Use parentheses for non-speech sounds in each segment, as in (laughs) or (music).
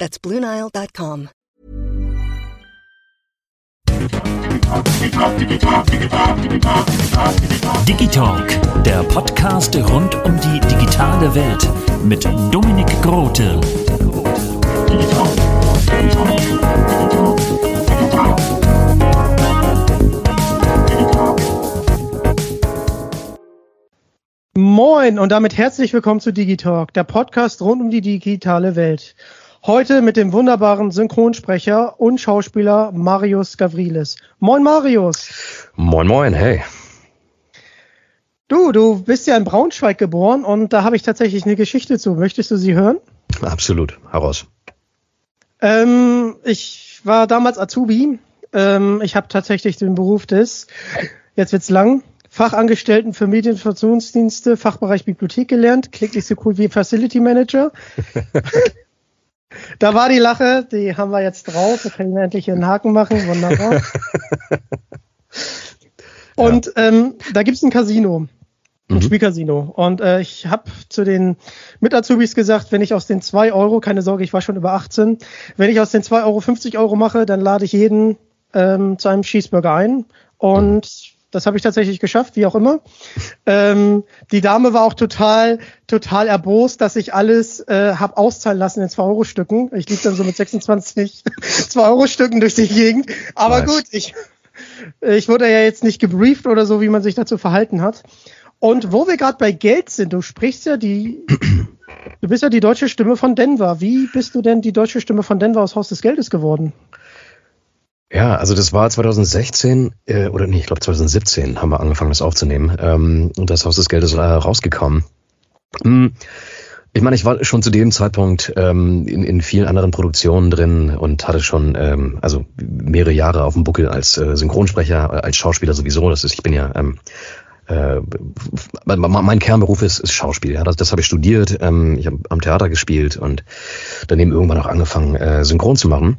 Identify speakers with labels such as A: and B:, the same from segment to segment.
A: That's BlueNile.com.
B: Digitalk, der Podcast rund um die digitale Welt mit Dominik Grote.
C: Moin und damit herzlich willkommen zu Digitalk, der Podcast rund um die digitale Welt. Heute mit dem wunderbaren Synchronsprecher und Schauspieler Marius Gavrilis. Moin Marius.
D: Moin moin, hey.
C: Du, du bist ja in Braunschweig geboren und da habe ich tatsächlich eine Geschichte zu. Möchtest du sie hören?
D: Absolut, heraus.
C: Ähm, ich war damals Azubi. Ähm, ich habe tatsächlich den Beruf des, jetzt wird's lang, Fachangestellten für Medieninformationsdienste, Fachbereich Bibliothek gelernt. Klingt nicht so cool wie Facility Manager. (laughs) da war die Lache, die haben wir jetzt drauf. Wir können endlich einen Haken machen. Wunderbar. (laughs) Und ähm, da gibt's ein Casino. Ein mhm. Spielcasino. Und äh, ich habe zu den Mit-Azubis gesagt, wenn ich aus den zwei Euro, keine Sorge, ich war schon über 18, wenn ich aus den zwei Euro 50 Euro mache, dann lade ich jeden ähm, zu einem Cheeseburger ein. Und. Das habe ich tatsächlich geschafft, wie auch immer. ähm, die Dame war auch total, total erbost, dass ich alles äh, habe auszahlen lassen in 2-Euro-Stücken. Ich lieg dann so mit 26 2-Euro-Stücken (laughs) durch die Gegend. Aber nice. gut, ich, ich wurde ja jetzt nicht gebrieft oder so, wie man sich dazu verhalten hat. Und wo wir gerade bei Geld sind, du sprichst ja die, du bist ja die deutsche Stimme von Denver. Wie bist du denn die deutsche Stimme von Denver aus Haus des Geldes geworden?
D: Ja, also das war 2016 äh, oder nee, ich glaube 2017 haben wir angefangen, das aufzunehmen. Ähm, und das Haus des Geldes äh, rausgekommen. Hm. Ich meine, ich war schon zu dem Zeitpunkt ähm, in, in vielen anderen Produktionen drin und hatte schon ähm, also mehrere Jahre auf dem Buckel als äh, Synchronsprecher, als Schauspieler sowieso. Das ist, ich bin ja ähm, äh, mein Kernberuf ist, ist Schauspiel. Ja, das, das habe ich studiert. Ähm, ich habe am Theater gespielt und daneben irgendwann auch angefangen, äh, synchron zu machen.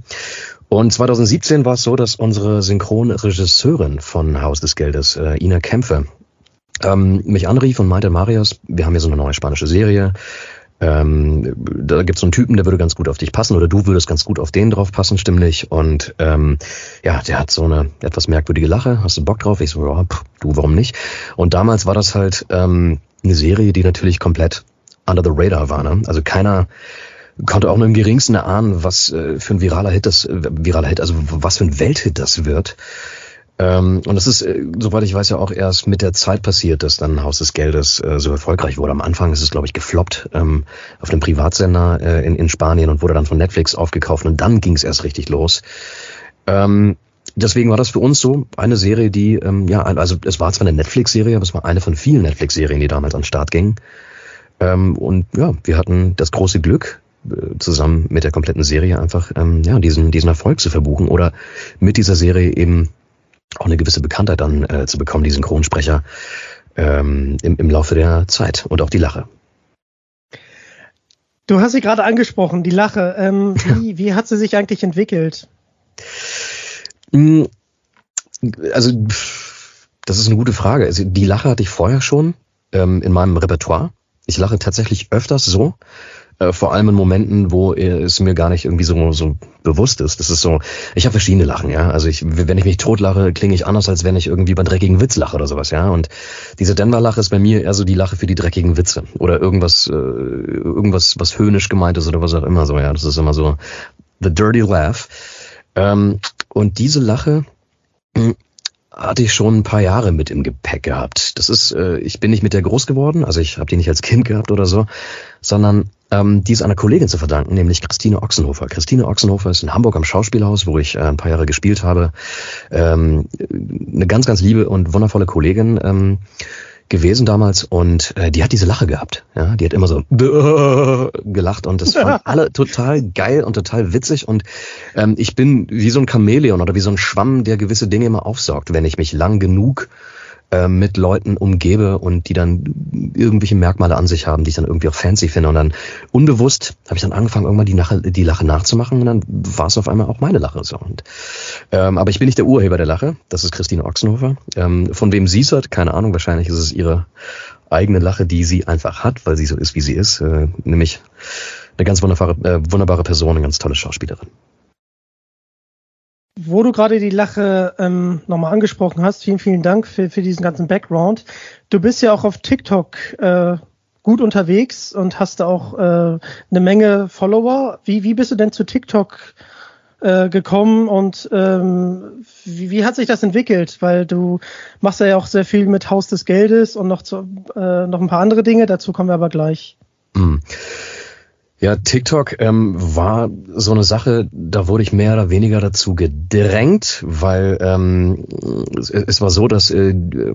D: Und 2017 war es so, dass unsere Synchronregisseurin von Haus des Geldes, äh, Ina Kämpfe, ähm, mich anrief und meinte, Marius, wir haben hier so eine neue spanische Serie ähm, da gibt es so einen Typen, der würde ganz gut auf dich passen oder du würdest ganz gut auf den drauf passen, stimmlich. Und ähm, ja, der hat so eine etwas merkwürdige Lache. Hast du Bock drauf? Ich so, ja, pff, du, warum nicht? Und damals war das halt ähm, eine Serie, die natürlich komplett under the radar war. Ne? Also keiner konnte auch nur im geringsten erahnen, was äh, für ein viraler Hit das, äh, viraler Hit, also was für ein Welthit das wird. Ähm, und es ist, äh, soweit ich weiß, ja auch erst mit der Zeit passiert, dass dann Haus des Geldes äh, so erfolgreich wurde. Am Anfang ist es, glaube ich, gefloppt ähm, auf einem Privatsender äh, in, in Spanien und wurde dann von Netflix aufgekauft und dann ging es erst richtig los. Ähm, deswegen war das für uns so eine Serie, die, ähm, ja, also es war zwar eine Netflix-Serie, aber es war eine von vielen Netflix-Serien, die damals an den Start gingen. Ähm, und ja, wir hatten das große Glück, zusammen mit der kompletten Serie einfach ähm, ja diesen diesen Erfolg zu verbuchen oder mit dieser Serie eben auch eine gewisse Bekanntheit dann äh, zu bekommen, die Synchronsprecher ähm, im, im Laufe der Zeit und auch die Lache.
C: Du hast sie gerade angesprochen, die Lache. Ähm, (laughs) wie, wie hat sie sich eigentlich entwickelt?
D: Hm, also, das ist eine gute Frage. Also, die Lache hatte ich vorher schon ähm, in meinem Repertoire. Ich lache tatsächlich öfters so. Äh, vor allem in Momenten, wo es mir gar nicht irgendwie so, so bewusst ist. Das ist so, ich habe verschiedene Lachen, ja. Also ich, wenn ich mich totlache, klinge ich anders, als wenn ich irgendwie beim dreckigen Witz lache oder sowas, ja. Und diese Denver-Lache ist bei mir eher so die Lache für die dreckigen Witze oder irgendwas, äh, irgendwas, was höhnisch gemeint ist oder was auch immer so, ja. Das ist immer so the dirty laugh. Ähm, und diese Lache hm, hatte ich schon ein paar Jahre mit im Gepäck gehabt. Das ist, äh, ich bin nicht mit der groß geworden, also ich habe die nicht als Kind gehabt oder so, sondern ähm, die ist einer Kollegin zu verdanken, nämlich Christine Ochsenhofer. Christine Ochsenhofer ist in Hamburg am Schauspielhaus, wo ich äh, ein paar Jahre gespielt habe. Ähm, eine ganz, ganz liebe und wundervolle Kollegin. Ähm, gewesen damals und äh, die hat diese Lache gehabt. Ja, die hat immer so (laughs) gelacht und das fanden (laughs) alle total geil und total witzig und ähm, ich bin wie so ein Chamäleon oder wie so ein Schwamm, der gewisse Dinge immer aufsaugt, wenn ich mich lang genug äh, mit Leuten umgebe und die dann irgendwelche Merkmale an sich haben, die ich dann irgendwie auch fancy finde. Und dann unbewusst habe ich dann angefangen, irgendwann die Lache, die Lache nachzumachen und dann war es auf einmal auch meine Lache. So. Und, ähm, aber ich bin nicht der Urheber der Lache, das ist Christine Ochsenhofer. Ähm, von wem sie es hat, keine Ahnung, wahrscheinlich ist es ihre eigene Lache, die sie einfach hat, weil sie so ist, wie sie ist. Äh, nämlich eine ganz wunderbare, äh, wunderbare Person, eine ganz tolle Schauspielerin.
C: Wo du gerade die Lache ähm, nochmal angesprochen hast, vielen, vielen Dank für, für diesen ganzen Background. Du bist ja auch auf TikTok äh, gut unterwegs und hast da auch äh, eine Menge Follower. Wie, wie bist du denn zu TikTok äh, gekommen und ähm, wie, wie hat sich das entwickelt? Weil du machst ja auch sehr viel mit Haus des Geldes und noch, zu, äh, noch ein paar andere Dinge, dazu kommen wir aber gleich.
D: Mm. Ja, TikTok ähm, war so eine Sache, da wurde ich mehr oder weniger dazu gedrängt, weil ähm, es, es war so, dass äh,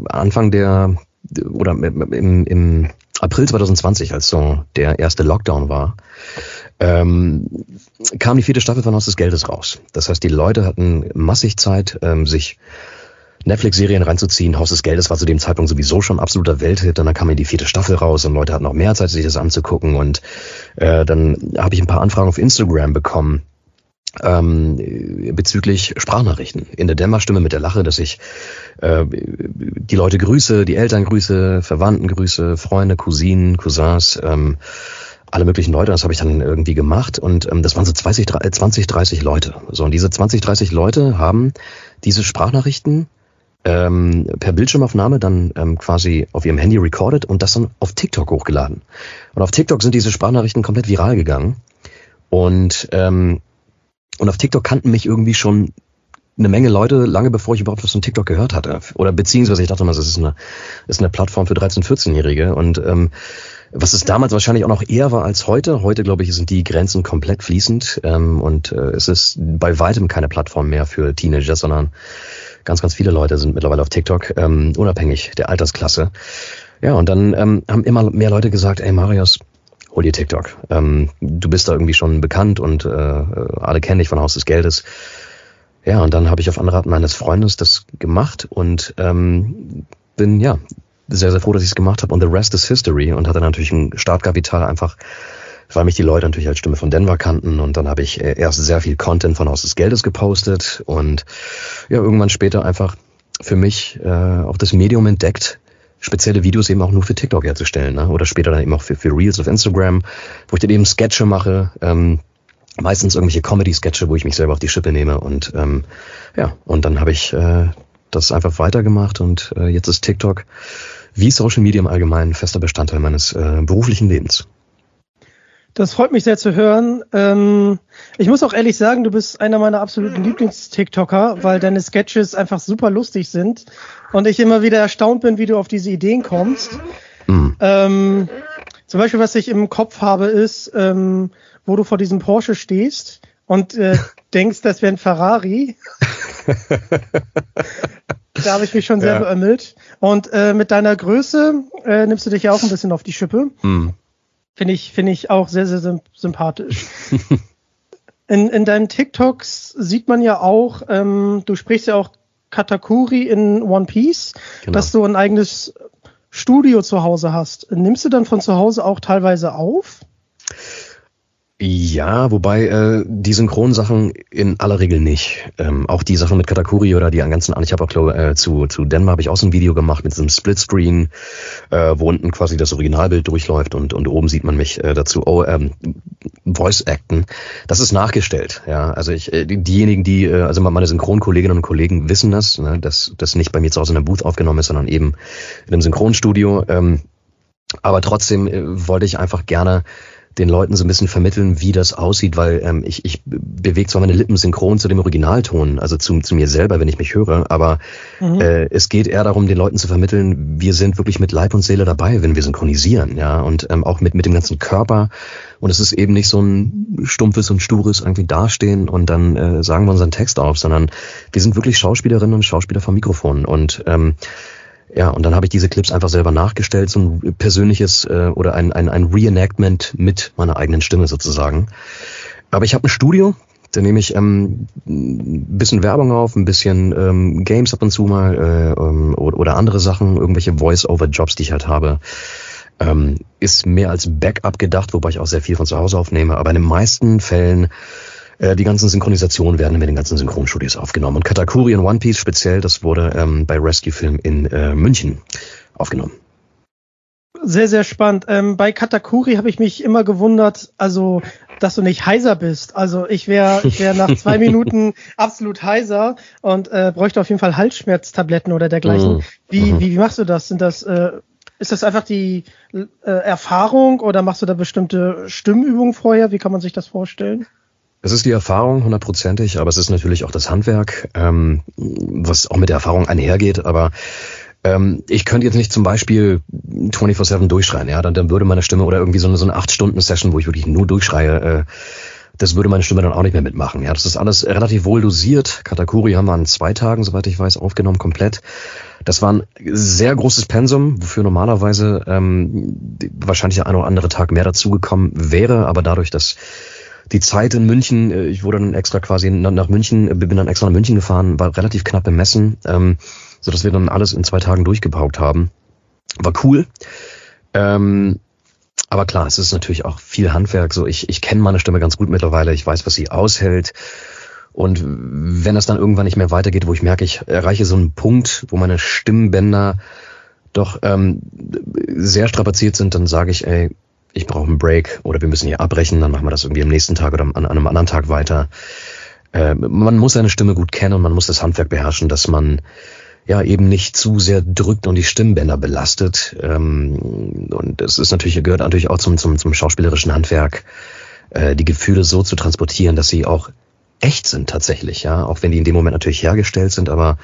D: Anfang der oder im, im April 2020, als so der erste Lockdown war, ähm, kam die vierte Staffel von Haus des Geldes raus. Das heißt, die Leute hatten massig Zeit, ähm, sich Netflix-Serien reinzuziehen. Haus des Geldes war zu dem Zeitpunkt sowieso schon absoluter Welthit. Und dann kam mir die vierte Staffel raus und Leute hatten noch mehr Zeit, sich das anzugucken. Und äh, dann habe ich ein paar Anfragen auf Instagram bekommen ähm, bezüglich Sprachnachrichten. In der Dämmerstimme mit der Lache, dass ich äh, die Leute grüße, die Eltern grüße, Verwandten grüße, Freunde, Cousinen, Cousins, ähm, alle möglichen Leute, das habe ich dann irgendwie gemacht und ähm, das waren so 20, 20, 30 Leute. So, und diese 20, 30 Leute haben diese Sprachnachrichten ähm, per Bildschirmaufnahme dann ähm, quasi auf ihrem Handy recorded und das dann auf TikTok hochgeladen. Und auf TikTok sind diese Sprachnachrichten komplett viral gegangen. Und, ähm, und auf TikTok kannten mich irgendwie schon eine Menge Leute, lange bevor ich überhaupt was von TikTok gehört hatte. Oder beziehungsweise ich dachte mal, das ist eine, ist eine Plattform für 13-, 14-Jährige. Und ähm, was es damals wahrscheinlich auch noch eher war als heute. Heute, glaube ich, sind die Grenzen komplett fließend ähm, und äh, es ist bei weitem keine Plattform mehr für Teenager, sondern Ganz, ganz viele Leute sind mittlerweile auf TikTok, ähm, unabhängig der Altersklasse. Ja, und dann ähm, haben immer mehr Leute gesagt, ey Marius, hol dir TikTok. Ähm, du bist da irgendwie schon bekannt und äh, alle kennen dich von Haus des Geldes. Ja, und dann habe ich auf Anraten meines Freundes das gemacht und ähm, bin ja sehr, sehr froh, dass ich es gemacht habe. Und the rest is history und hatte natürlich ein Startkapital einfach weil mich die Leute natürlich als Stimme von Denver kannten und dann habe ich äh, erst sehr viel Content von Haus des Geldes gepostet und ja, irgendwann später einfach für mich äh, auch das Medium entdeckt, spezielle Videos eben auch nur für TikTok herzustellen ne? oder später dann eben auch für, für Reels auf Instagram, wo ich dann eben Sketche mache, ähm, meistens irgendwelche Comedy-Sketche, wo ich mich selber auf die Schippe nehme und ähm, ja, und dann habe ich äh, das einfach weitergemacht und äh, jetzt ist TikTok wie Social Media im Allgemeinen fester Bestandteil meines äh, beruflichen Lebens.
C: Das freut mich sehr zu hören. Ähm, ich muss auch ehrlich sagen, du bist einer meiner absoluten Lieblings-TikToker, weil deine Sketches einfach super lustig sind und ich immer wieder erstaunt bin, wie du auf diese Ideen kommst. Mhm. Ähm, zum Beispiel, was ich im Kopf habe, ist, ähm, wo du vor diesem Porsche stehst und äh, (laughs) denkst, das wäre ein Ferrari. (laughs) da habe ich mich schon sehr ja. beömmelt. Und äh, mit deiner Größe äh, nimmst du dich ja auch ein bisschen auf die Schippe. Mhm. Finde ich, finde ich auch sehr, sehr sympathisch. (laughs) in, in deinen TikToks sieht man ja auch, ähm, du sprichst ja auch Katakuri in One Piece, genau. dass du ein eigenes Studio zu Hause hast. Nimmst du dann von zu Hause auch teilweise auf?
D: Ja, wobei äh, die Synchronsachen in aller Regel nicht. Ähm, auch die Sachen mit Katakuri oder die ganzen Ich habe auch äh, zu, zu Denver habe ich auch so ein Video gemacht mit so einem Splitscreen, äh, wo unten quasi das Originalbild durchläuft und, und oben sieht man mich äh, dazu oh, ähm, Voice Acten. Das ist nachgestellt, ja. Also ich, äh, diejenigen, die, äh, also meine Synchronkolleginnen und Kollegen wissen das, ne, dass das nicht bei mir zu Hause in einem Booth aufgenommen ist, sondern eben in einem Synchronstudio. Ähm, aber trotzdem äh, wollte ich einfach gerne den Leuten so ein bisschen vermitteln, wie das aussieht, weil ähm, ich, ich bewege zwar meine Lippen synchron zu dem Originalton, also zu, zu mir selber, wenn ich mich höre, aber mhm. äh, es geht eher darum, den Leuten zu vermitteln, wir sind wirklich mit Leib und Seele dabei, wenn wir synchronisieren, ja, und ähm, auch mit, mit dem ganzen Körper. Und es ist eben nicht so ein stumpfes und stures irgendwie dastehen und dann äh, sagen wir unseren Text auf, sondern wir sind wirklich Schauspielerinnen und Schauspieler vom Mikrofon. Und ähm, ja, und dann habe ich diese Clips einfach selber nachgestellt, so ein persönliches äh, oder ein, ein, ein Reenactment mit meiner eigenen Stimme sozusagen. Aber ich habe ein Studio, da nehme ich ähm, ein bisschen Werbung auf, ein bisschen ähm, Games ab und zu mal äh, ähm, oder, andere Sachen, irgendwelche Voice-over-Jobs, die ich halt habe. Ähm, ist mehr als Backup gedacht, wobei ich auch sehr viel von zu Hause aufnehme. Aber in den meisten Fällen die ganzen Synchronisationen werden in den ganzen Synchronstudios aufgenommen. Und Katakuri und One Piece speziell, das wurde ähm, bei Rescue Film in äh, München aufgenommen.
C: Sehr, sehr spannend. Ähm, bei Katakuri habe ich mich immer gewundert, also dass du nicht heiser bist. Also ich wäre wär nach zwei (laughs) Minuten absolut heiser und äh, bräuchte auf jeden Fall Halsschmerztabletten oder dergleichen. Mm. Wie, mhm. wie, wie machst du das? Sind das äh, ist das einfach die äh, Erfahrung oder machst du da bestimmte Stimmübungen vorher? Wie kann man sich das vorstellen?
D: Es ist die Erfahrung hundertprozentig, aber es ist natürlich auch das Handwerk, ähm, was auch mit der Erfahrung einhergeht. Aber ähm, ich könnte jetzt nicht zum Beispiel 24-7 durchschreien, ja, dann, dann würde meine Stimme oder irgendwie so eine, so eine 8-Stunden-Session, wo ich wirklich nur durchschreie, äh, das würde meine Stimme dann auch nicht mehr mitmachen. Ja, das ist alles relativ wohl dosiert. Katakuri haben wir an zwei Tagen, soweit ich weiß, aufgenommen, komplett. Das war ein sehr großes Pensum, wofür normalerweise ähm, wahrscheinlich der ein oder andere Tag mehr dazugekommen wäre, aber dadurch, dass die Zeit in München, äh, ich wurde dann extra quasi nach München, äh, bin dann extra nach München gefahren, war relativ knapp bemessen, ähm, so dass wir dann alles in zwei Tagen durchgepaukt haben. War cool. Ähm, aber klar, es ist natürlich auch viel Handwerk. So, ich, ich kenne meine Stimme ganz gut mittlerweile. Ich weiß, was sie aushält. Und wenn es dann irgendwann nicht mehr weitergeht, wo ich merke, ich erreiche so einen Punkt, wo meine Stimmbänder doch ähm, sehr strapaziert sind, dann sage ich, ey, ich brauche einen Break oder wir müssen hier abbrechen, dann machen wir das irgendwie am nächsten Tag oder an, einem anderen Tag weiter. Äh, man muss seine Stimme gut kennen und man muss das Handwerk beherrschen, dass man ja eben nicht zu sehr drückt und die Stimmbänder belastet. Ähm, und es ist natürlich, gehört natürlich auch zum, zum, zum schauspielerischen Handwerk, äh, die Gefühle so zu transportieren, dass sie auch echt sind tatsächlich, ja, auch wenn die in dem Moment natürlich hergestellt sind, aber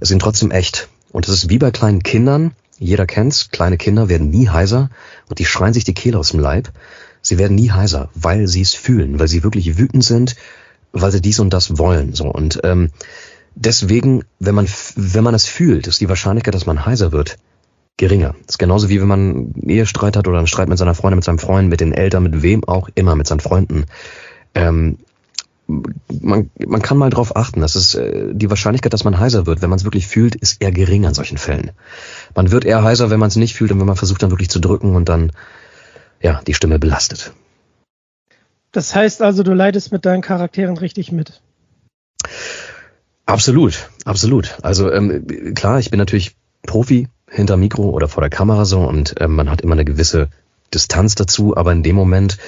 D: es sind trotzdem echt. Und es ist wie bei kleinen Kindern, jeder kennt's, kleine Kinder werden nie heiser und die schreien sich die Kehle aus dem Leib. Sie werden nie heiser, weil sie es fühlen, weil sie wirklich wütend sind, weil sie dies und das wollen. So und ähm, deswegen, wenn man wenn man es fühlt, ist die Wahrscheinlichkeit, dass man heiser wird, geringer. Das ist genauso wie wenn man einen Ehestreit hat oder einen Streit mit seiner Freundin, mit seinem Freund, mit den Eltern, mit wem auch immer, mit seinen Freunden. Ähm, man, man kann mal drauf achten, dass es äh, die Wahrscheinlichkeit, dass man heiser wird, wenn man es wirklich fühlt, ist eher gering an solchen Fällen. Man wird eher heiser, wenn man es nicht fühlt und wenn man versucht dann wirklich zu drücken und dann ja die Stimme belastet.
C: Das heißt also, du leidest mit deinen Charakteren richtig mit.
D: Absolut, absolut. Also ähm, klar, ich bin natürlich Profi hinter Mikro oder vor der Kamera so und ähm, man hat immer eine gewisse Distanz dazu, aber in dem Moment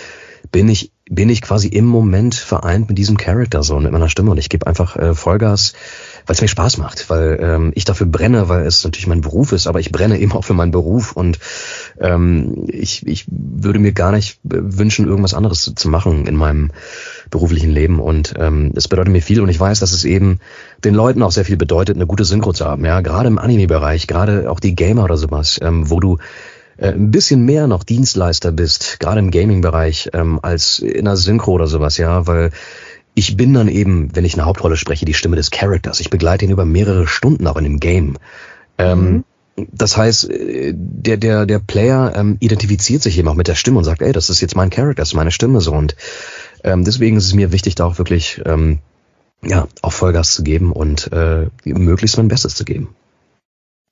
D: bin ich bin ich quasi im Moment vereint mit diesem Charakter so mit meiner Stimme. Und ich gebe einfach äh, Vollgas, weil es mir Spaß macht, weil ähm, ich dafür brenne, weil es natürlich mein Beruf ist, aber ich brenne eben auch für meinen Beruf. Und ähm, ich, ich würde mir gar nicht wünschen, irgendwas anderes zu, zu machen in meinem beruflichen Leben. Und ähm, es bedeutet mir viel. Und ich weiß, dass es eben den Leuten auch sehr viel bedeutet, eine gute Synchro zu haben, ja, gerade im Anime-Bereich, gerade auch die Gamer oder sowas, ähm, wo du äh, ein bisschen mehr noch Dienstleister bist, gerade im Gaming-Bereich, ähm, als in der Synchro oder sowas, ja, weil ich bin dann eben, wenn ich eine Hauptrolle spreche, die Stimme des Characters. Ich begleite ihn über mehrere Stunden auch in dem Game. Ähm, mhm. Das heißt, äh, der, der, der Player ähm, identifiziert sich eben auch mit der Stimme und sagt, ey, das ist jetzt mein Charakter, das ist meine Stimme so. Und ähm, deswegen ist es mir wichtig, da auch wirklich ähm, ja, auch Vollgas zu geben und äh, möglichst mein Bestes zu geben.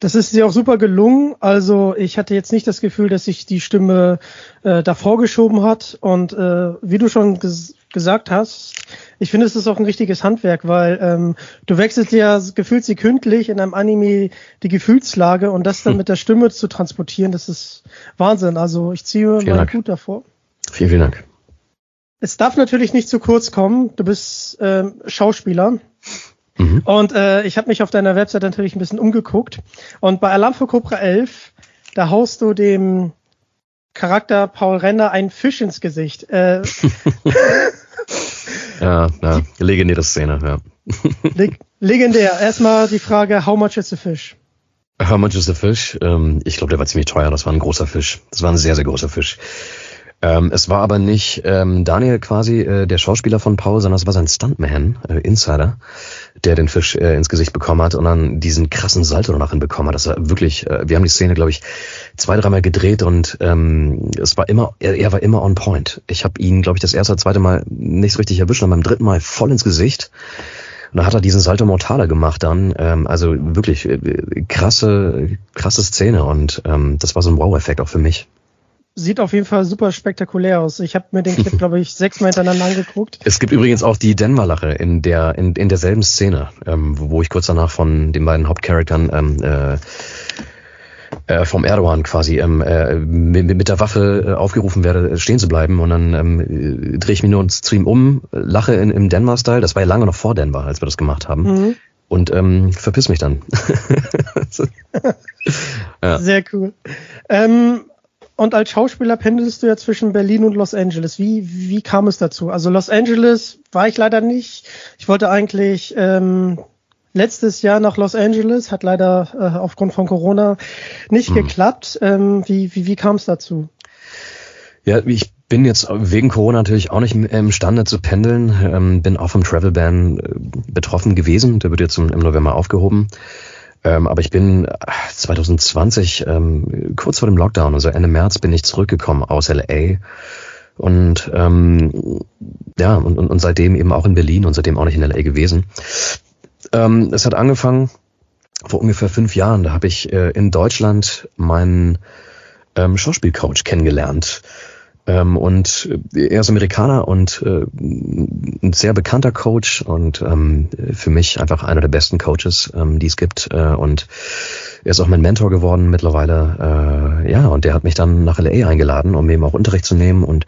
C: Das ist dir auch super gelungen. Also ich hatte jetzt nicht das Gefühl, dass sich die Stimme äh, davor geschoben hat. Und äh, wie du schon ges gesagt hast, ich finde, es ist auch ein richtiges Handwerk, weil ähm, du wechselst ja gefühlt sekündlich in einem Anime die Gefühlslage und das dann hm. (laughs) mit der Stimme zu transportieren, das ist Wahnsinn. Also ich ziehe vielen meinen Hut davor.
D: Vielen, vielen Dank.
C: Es darf natürlich nicht zu kurz kommen. Du bist ähm, Schauspieler. Mhm. Und äh, ich habe mich auf deiner Website natürlich ein bisschen umgeguckt. Und bei Alarm für Cobra 11, da haust du dem Charakter Paul Renner einen Fisch ins Gesicht. Äh, (laughs)
D: ja, ja, legendäre Szene, ja. (laughs)
C: Leg legendär. Erstmal die Frage, how much is a fish?
D: How much is a fish? Ähm, ich glaube, der war ziemlich teuer. Das war ein großer Fisch. Das war ein sehr, sehr großer Fisch. Ähm, es war aber nicht ähm, Daniel quasi äh, der Schauspieler von Paul, sondern es war sein Stuntman, äh, Insider, der den Fisch äh, ins Gesicht bekommen hat und dann diesen krassen Salto danach hinbekommen hat. Das war wirklich, äh, wir haben die Szene, glaube ich, zwei, dreimal gedreht und ähm, es war immer, er, er war immer on point. Ich habe ihn, glaube ich, das erste, zweite Mal nicht so richtig erwischt und beim dritten Mal voll ins Gesicht. Und da hat er diesen Salto Mortale gemacht dann. Ähm, also wirklich äh, krasse, krasse Szene und ähm, das war so ein Wow-Effekt auch für mich
C: sieht auf jeden Fall super spektakulär aus. Ich habe mir den Clip, (laughs) glaube ich, sechsmal hintereinander angeguckt.
D: Es gibt übrigens auch die Denver-Lache in der in, in derselben Szene, ähm, wo ich kurz danach von den beiden Hauptcharaktern ähm, äh, äh, vom Erdogan quasi ähm, äh, mit, mit der Waffe äh, aufgerufen werde, stehen zu bleiben. Und dann ähm, drehe ich mich nur zu ihm um, lache in, im Denver-Style. Das war ja lange noch vor Denver, als wir das gemacht haben. Mhm. Und ähm, verpiss mich dann. (laughs) (laughs)
C: ja. Sehr cool. Ähm, und als Schauspieler pendelst du ja zwischen Berlin und Los Angeles. Wie, wie kam es dazu? Also Los Angeles war ich leider nicht. Ich wollte eigentlich ähm, letztes Jahr nach Los Angeles, hat leider äh, aufgrund von Corona nicht hm. geklappt. Ähm, wie wie, wie kam es dazu?
D: Ja, ich bin jetzt wegen Corona natürlich auch nicht imstande zu pendeln. Ähm, bin auch vom Travel Ban äh, betroffen gewesen. Der wird jetzt im November aufgehoben. Ähm, aber ich bin 2020, äh, ähm, kurz vor dem Lockdown, also Ende März, bin ich zurückgekommen aus LA. Und ähm, ja, und, und, und seitdem eben auch in Berlin und seitdem auch nicht in LA gewesen. Ähm, es hat angefangen vor ungefähr fünf Jahren. Da habe ich äh, in Deutschland meinen ähm, Schauspielcoach kennengelernt. Ähm, und äh, er ist Amerikaner und äh, ein sehr bekannter Coach und ähm, für mich einfach einer der besten Coaches, ähm, die es gibt. Äh, und er ist auch mein Mentor geworden mittlerweile. Äh, ja, und der hat mich dann nach LA eingeladen, um eben auch Unterricht zu nehmen. Und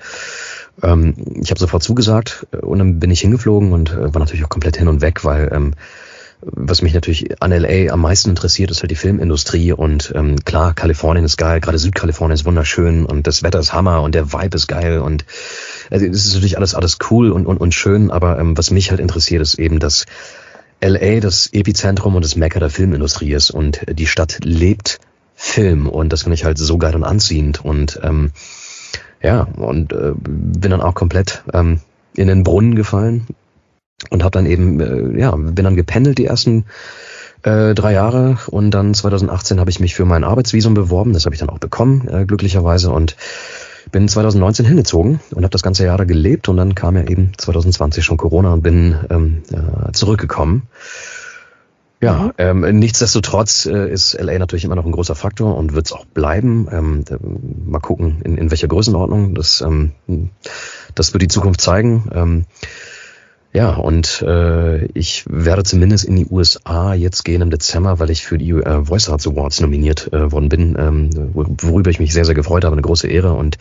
D: ähm, ich habe sofort zugesagt und dann bin ich hingeflogen und äh, war natürlich auch komplett hin und weg, weil ähm, was mich natürlich an LA am meisten interessiert, ist halt die Filmindustrie und ähm, klar, Kalifornien ist geil, gerade Südkalifornien ist wunderschön und das Wetter ist Hammer und der Vibe ist geil und also es ist natürlich alles alles cool und und, und schön, aber ähm, was mich halt interessiert, ist eben, dass LA das Epizentrum und das Mecker der Filmindustrie ist und die Stadt lebt Film und das finde ich halt so geil und anziehend und ähm, ja und äh, bin dann auch komplett ähm, in den Brunnen gefallen und habe dann eben, äh, ja, bin dann gependelt die ersten äh, drei Jahre und dann 2018 habe ich mich für mein Arbeitsvisum beworben, das habe ich dann auch bekommen, äh, glücklicherweise und bin 2019 hingezogen und habe das ganze Jahr da gelebt und dann kam ja eben 2020 schon Corona und bin ähm, äh, zurückgekommen. Ja, mhm. ähm, nichtsdestotrotz äh, ist LA natürlich immer noch ein großer Faktor und wird es auch bleiben. Ähm, mal gucken, in, in welcher Größenordnung. Das, ähm, das wird die Zukunft zeigen. Ähm, ja, und äh, ich werde zumindest in die USA jetzt gehen im Dezember, weil ich für die äh, Voice Arts Awards nominiert äh, worden bin, ähm, worüber ich mich sehr, sehr gefreut habe, eine große Ehre. Und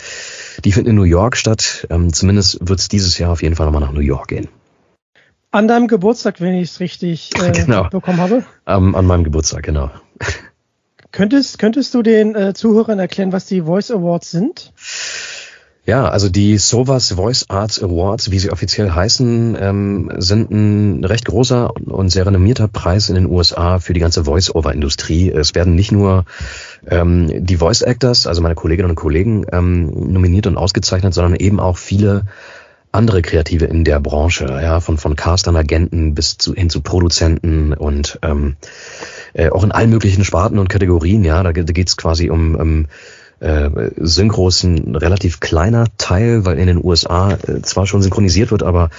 D: die finden in New York statt. Ähm, zumindest wird es dieses Jahr auf jeden Fall nochmal nach New York gehen.
C: An deinem Geburtstag, wenn ich es richtig äh, (laughs) genau. bekommen habe?
D: Um, an meinem Geburtstag, genau. (laughs)
C: Könntest, könntest du den äh, Zuhörern erklären, was die Voice Awards sind?
D: Ja, also die Sovas Voice Arts Awards, wie sie offiziell heißen, ähm, sind ein recht großer und sehr renommierter Preis in den USA für die ganze Voice-Over-Industrie. Es werden nicht nur ähm, die Voice Actors, also meine Kolleginnen und Kollegen, ähm, nominiert und ausgezeichnet, sondern eben auch viele andere Kreative in der Branche, ja, von, von Castern, Agenten bis zu, hin zu Produzenten und ähm, äh, auch in allen möglichen Sparten und Kategorien, ja, da, da geht es quasi um, um äh, Synchros ein relativ kleiner Teil, weil in den USA äh, zwar schon synchronisiert wird, aber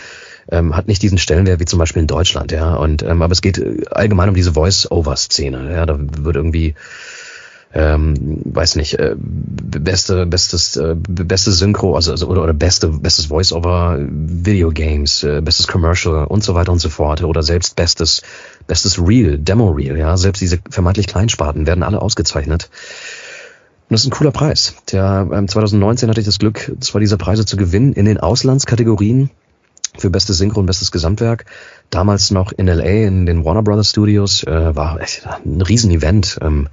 D: ähm, hat nicht diesen Stellenwert wie zum Beispiel in Deutschland, ja. Und ähm, aber es geht äh, allgemein um diese Voice-Over-Szene. Ja, da wird irgendwie ähm, weiß nicht, äh, beste, bestes, äh, beste Synchro, also, also oder, oder beste, bestes Voice-over Videogames, äh, bestes Commercial und so weiter und so fort. Oder selbst bestes, bestes Reel, Demo-Reel, ja. Selbst diese vermeintlich Kleinsparten werden alle ausgezeichnet. Und das ist ein cooler Preis. Der, ähm, 2019 hatte ich das Glück, zwei dieser Preise zu gewinnen in den Auslandskategorien für bestes Synchro und bestes Gesamtwerk. Damals noch in LA in den Warner Brothers Studios. Äh, war echt ein Riesenevent. Ähm,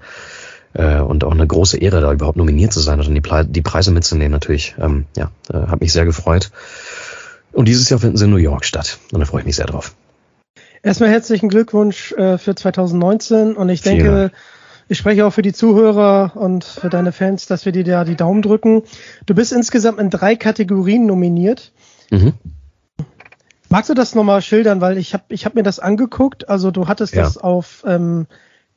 D: äh, und auch eine große Ehre, da überhaupt nominiert zu sein und die, die Preise mitzunehmen natürlich. Ähm, ja, äh, hat mich sehr gefreut. Und dieses Jahr finden sie in New York statt. Und da freue ich mich sehr drauf.
C: Erstmal herzlichen Glückwunsch äh, für 2019 und ich denke, ich spreche auch für die Zuhörer und für deine Fans, dass wir dir da die Daumen drücken. Du bist insgesamt in drei Kategorien nominiert. Mhm. Magst du das nochmal schildern, weil ich habe ich hab mir das angeguckt. Also du hattest ja. das auf ähm,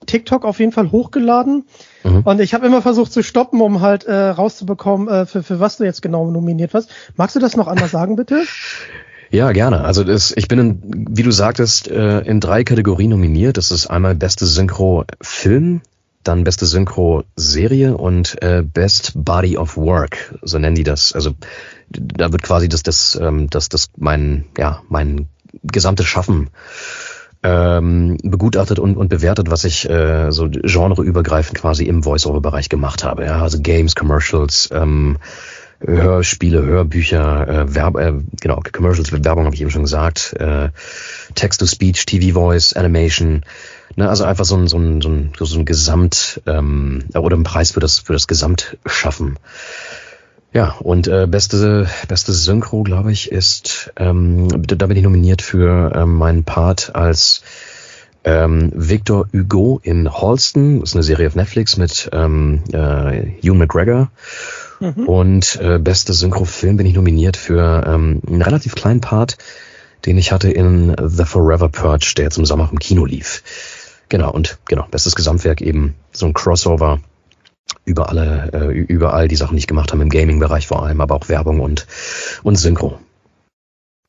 C: TikTok auf jeden Fall hochgeladen mhm. und ich habe immer versucht zu stoppen, um halt äh, rauszubekommen, äh, für, für was du jetzt genau nominiert warst. Magst du das noch einmal sagen, bitte? (laughs)
D: Ja, gerne. Also das, ich bin, in, wie du sagtest, äh, in drei Kategorien nominiert. Das ist einmal beste Synchro-Film, dann beste Synchro-Serie und äh, Best Body of Work, so nennen die das. Also da wird quasi das, das, ähm, das, das mein, ja, mein gesamtes Schaffen ähm, begutachtet und, und bewertet, was ich äh, so genreübergreifend quasi im Voice-Over-Bereich gemacht habe. Ja, also Games, Commercials, ähm, Hörspiele, Hörbücher, äh, Werb, äh, genau, Commercials, Werbung habe ich eben schon gesagt, äh, Text-to-Speech, TV-Voice, Animation, ne, also einfach so ein, so ein, so ein, so ein Gesamt ähm, oder ein Preis für das für das Gesamtschaffen. Ja, und äh, beste, beste Synchro, glaube ich, ist, ähm, da bin ich nominiert für ähm, meinen Part als ähm, Victor Hugo in Halston. Das ist eine Serie auf Netflix mit ähm, äh, Hugh McGregor. Mhm. Und äh, beste Synchrofilm bin ich nominiert für ähm, einen relativ kleinen Part, den ich hatte in The Forever Purge, der jetzt im Sommer im Kino lief. Genau, und genau, bestes Gesamtwerk eben so ein Crossover über alle, äh, über all die Sachen, die ich gemacht habe im Gaming-Bereich vor allem, aber auch Werbung und, und Synchro.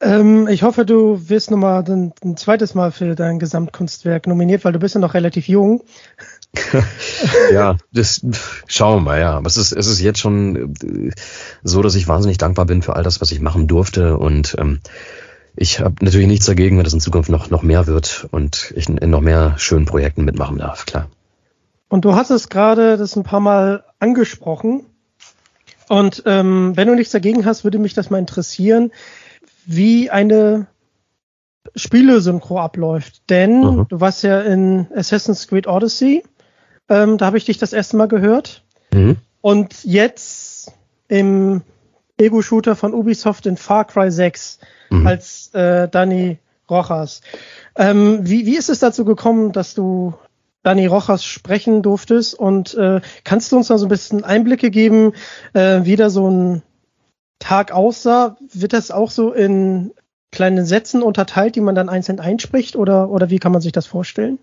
C: Ähm, ich hoffe, du wirst nochmal ein, ein zweites Mal für dein Gesamtkunstwerk nominiert, weil du bist ja noch relativ jung. (laughs)
D: ja, das schauen wir mal, ja. Aber es ist, es ist jetzt schon äh, so, dass ich wahnsinnig dankbar bin für all das, was ich machen durfte. Und ähm, ich habe natürlich nichts dagegen, wenn das in Zukunft noch, noch mehr wird und ich in, noch mehr schönen Projekten mitmachen darf, klar.
C: Und du hast es gerade das ein paar Mal angesprochen. Und ähm, wenn du nichts dagegen hast, würde mich das mal interessieren, wie eine Spielesynchro abläuft. Denn mhm. du warst ja in Assassin's Creed Odyssey. Ähm, da habe ich dich das erste Mal gehört. Mhm. Und jetzt im Ego-Shooter von Ubisoft in Far Cry 6 mhm. als äh, Danny Rojas. Ähm, wie, wie ist es dazu gekommen, dass du Dani Rojas sprechen durftest. Und äh, kannst du uns da so ein bisschen Einblicke geben, äh, wie da so ein Tag aussah? Wird das auch so in kleinen Sätzen unterteilt, die man dann einzeln einspricht? Oder, oder wie kann man sich das vorstellen?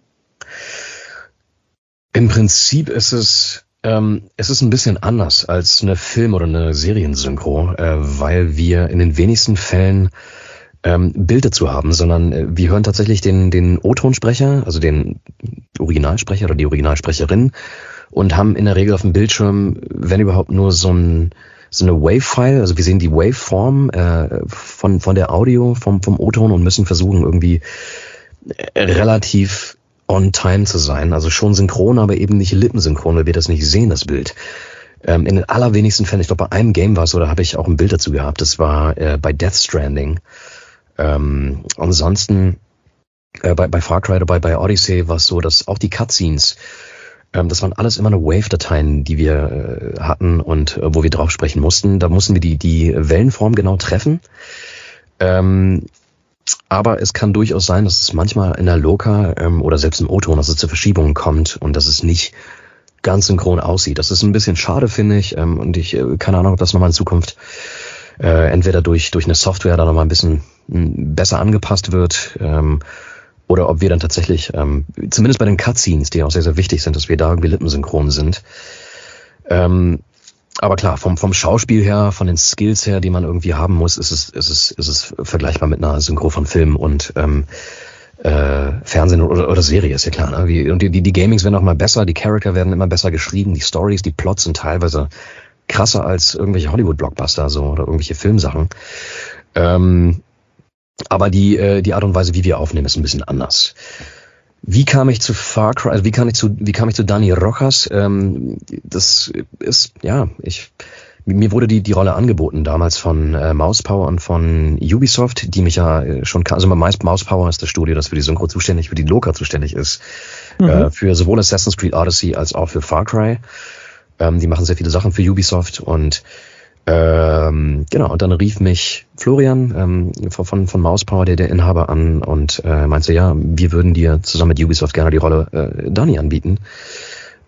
D: Im Prinzip ist es ähm, es ist ein bisschen anders als eine Film- oder eine Seriensynchro, äh, weil wir in den wenigsten Fällen ähm, Bild dazu haben, sondern äh, wir hören tatsächlich den, den O-Tonsprecher, also den Originalsprecher oder die Originalsprecherin und haben in der Regel auf dem Bildschirm, wenn überhaupt nur so ein so eine Wave-File, also wir sehen die Waveform äh, von, von der Audio, vom, vom O-Ton und müssen versuchen, irgendwie äh, relativ on time zu sein. Also schon synchron, aber eben nicht lippensynchron, weil wir das nicht sehen, das Bild. Ähm, in den allerwenigsten Fällen, ich glaube bei einem Game war es, oder habe ich auch ein Bild dazu gehabt, das war äh, bei Death Stranding. Ähm, ansonsten äh, bei, bei Far Cry oder bei, bei Odyssey war es so, dass auch die Cutscenes, ähm, das waren alles immer nur Wave-Dateien, die wir äh, hatten und äh, wo wir drauf sprechen mussten. Da mussten wir die, die Wellenform genau treffen. Ähm, aber es kann durchaus sein, dass es manchmal in der Loka ähm, oder selbst im O-Ton, dass es zu Verschiebungen kommt und dass es nicht ganz synchron aussieht. Das ist ein bisschen schade, finde ich. Ähm, und ich, äh, keine Ahnung, ob das nochmal in Zukunft äh, entweder durch, durch eine Software da nochmal ein bisschen hm, besser angepasst wird ähm, oder ob wir dann tatsächlich, ähm, zumindest bei den Cutscenes, die auch sehr, sehr wichtig sind, dass wir da irgendwie lippensynchron sind. Ähm, aber klar, vom, vom Schauspiel her, von den Skills her, die man irgendwie haben muss, ist es, ist es, ist es vergleichbar mit einer Synchro von Film und ähm, äh, Fernsehen oder, oder Serie, ist ja klar. Ne? Wie, und die, die, Gamings werden auch mal besser, die Charakter werden immer besser geschrieben, die Stories, die Plots sind teilweise krasser als irgendwelche Hollywood-Blockbuster so oder irgendwelche Filmsachen. Ähm, aber die, äh, die Art und Weise, wie wir aufnehmen, ist ein bisschen anders. Wie kam ich zu Far Cry, also wie kam ich zu, wie kam ich zu Dani Rojas? Ähm, das ist, ja, ich, mir wurde die, die Rolle angeboten damals von äh, Mousepower und von Ubisoft, die mich ja äh, schon. Also Mousepower ist das Studio, das für die Synchro zuständig, für die Loka zuständig ist. Mhm. Äh, für sowohl Assassin's Creed Odyssey als auch für Far Cry. Ähm, die machen sehr viele Sachen für Ubisoft und ähm, genau, und dann rief mich Florian ähm, von, von Mousepower, der, der Inhaber, an und äh, meinte, ja, wir würden dir zusammen mit Ubisoft gerne die Rolle äh, Dani anbieten.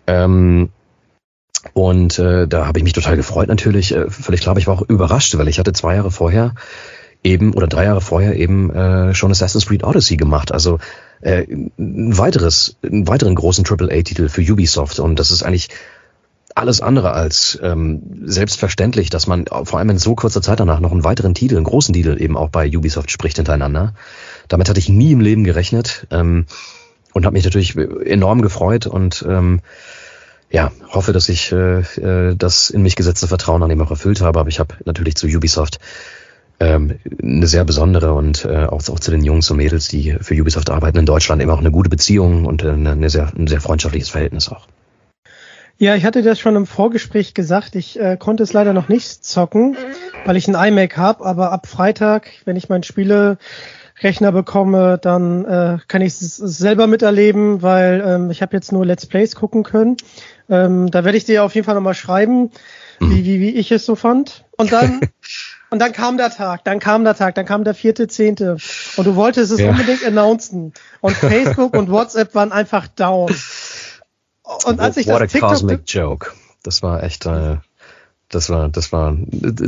D: Ähm, und äh, da habe ich mich total gefreut natürlich. Äh, völlig klar, aber ich war auch überrascht, weil ich hatte zwei Jahre vorher eben oder drei Jahre vorher eben äh, schon Assassin's Creed Odyssey gemacht. Also äh, ein weiteres, einen weiteren großen AAA-Titel für Ubisoft. Und das ist eigentlich alles andere als ähm, selbstverständlich, dass man vor allem in so kurzer Zeit danach noch einen weiteren Titel, einen großen Titel eben auch bei Ubisoft spricht hintereinander. Damit hatte ich nie im Leben gerechnet ähm, und habe mich natürlich enorm gefreut und ähm, ja, hoffe, dass ich äh, äh, das in mich gesetzte Vertrauen an dem auch erfüllt habe. Aber ich habe natürlich zu Ubisoft ähm, eine sehr besondere und äh, auch, auch zu den Jungs und Mädels, die für Ubisoft arbeiten in Deutschland, immer auch eine gute Beziehung und eine, eine sehr, ein sehr freundschaftliches Verhältnis auch.
C: Ja, ich hatte das schon im Vorgespräch gesagt. Ich äh, konnte es leider noch nicht zocken, weil ich ein iMac habe. Aber ab Freitag, wenn ich meinen Spielerechner bekomme, dann äh, kann ich es selber miterleben, weil ähm, ich habe jetzt nur Let's Plays gucken können. Ähm, da werde ich dir auf jeden Fall nochmal schreiben, wie, wie, wie ich es so fand. Und dann, (laughs) und dann kam der Tag, dann kam der Tag, dann kam der vierte, zehnte. Und du wolltest es ja. unbedingt announcen. Und (laughs) Facebook und WhatsApp waren einfach down.
D: Und als ich What das a TikTok cosmic joke. Das war echt, äh, das war, das war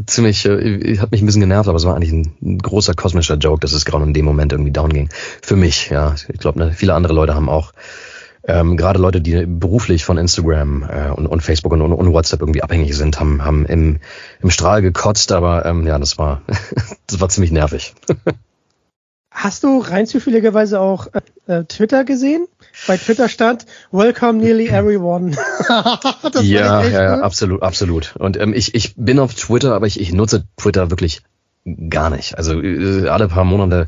D: ziemlich, äh, hat mich ein bisschen genervt, aber es war eigentlich ein, ein, großer kosmischer Joke, dass es gerade in dem Moment irgendwie down ging. Für mich, ja. Ich glaube, ne, viele andere Leute haben auch ähm, gerade Leute, die beruflich von Instagram äh, und, und Facebook und, und, WhatsApp irgendwie abhängig sind, haben, haben im, im Strahl gekotzt, aber ähm, ja, das war, (laughs) das war ziemlich nervig. (laughs)
C: Hast du rein zufälligerweise auch äh, äh, Twitter gesehen? Bei Twitter stand Welcome nearly everyone. (laughs)
D: ja, ja, ja, absolut, absolut. Und ähm, ich, ich bin auf Twitter, aber ich, ich nutze Twitter wirklich gar nicht. Also äh, alle paar Monate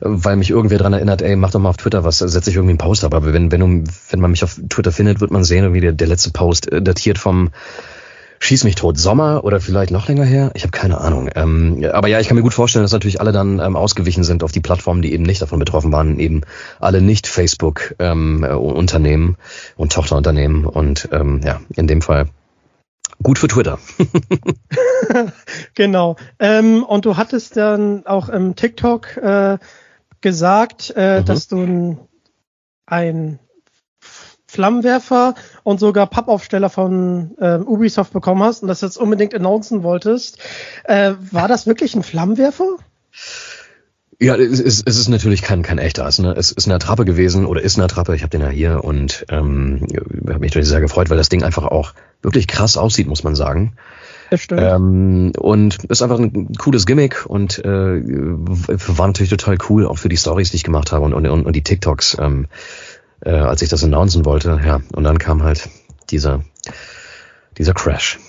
D: weil mich irgendwer dran erinnert, ey, mach doch mal auf Twitter was, setze ich irgendwie einen Post ab. Aber wenn, wenn, wenn man mich auf Twitter findet, wird man sehen, irgendwie der, der letzte Post äh, datiert vom Schieß mich tot Sommer oder vielleicht noch länger her. Ich habe keine Ahnung. Ähm, aber ja, ich kann mir gut vorstellen, dass natürlich alle dann ähm, ausgewichen sind auf die Plattformen, die eben nicht davon betroffen waren, eben alle nicht Facebook-Unternehmen ähm, und Tochterunternehmen. Und ähm, ja, in dem Fall gut für Twitter. (laughs)
C: genau. Ähm, und du hattest dann auch im TikTok äh, gesagt, äh, mhm. dass du ein, ein Flammenwerfer und sogar Pappaufsteller von äh, Ubisoft bekommen hast und das jetzt unbedingt announcen wolltest. Äh, war das wirklich ein Flammenwerfer?
D: Ja, es ist, es ist natürlich kein, kein echter. Es, ne? es ist eine Attrappe gewesen oder ist eine Attrappe. Ich habe den ja hier und ähm, habe mich natürlich sehr gefreut, weil das Ding einfach auch wirklich krass aussieht, muss man sagen.
C: Das stimmt.
D: Ähm, und ist einfach ein cooles Gimmick und äh, war natürlich total cool, auch für die Stories, die ich gemacht habe und, und, und die TikToks, ähm, äh, als ich das announcen wollte. Ja, und dann kam halt dieser, dieser Crash. (laughs)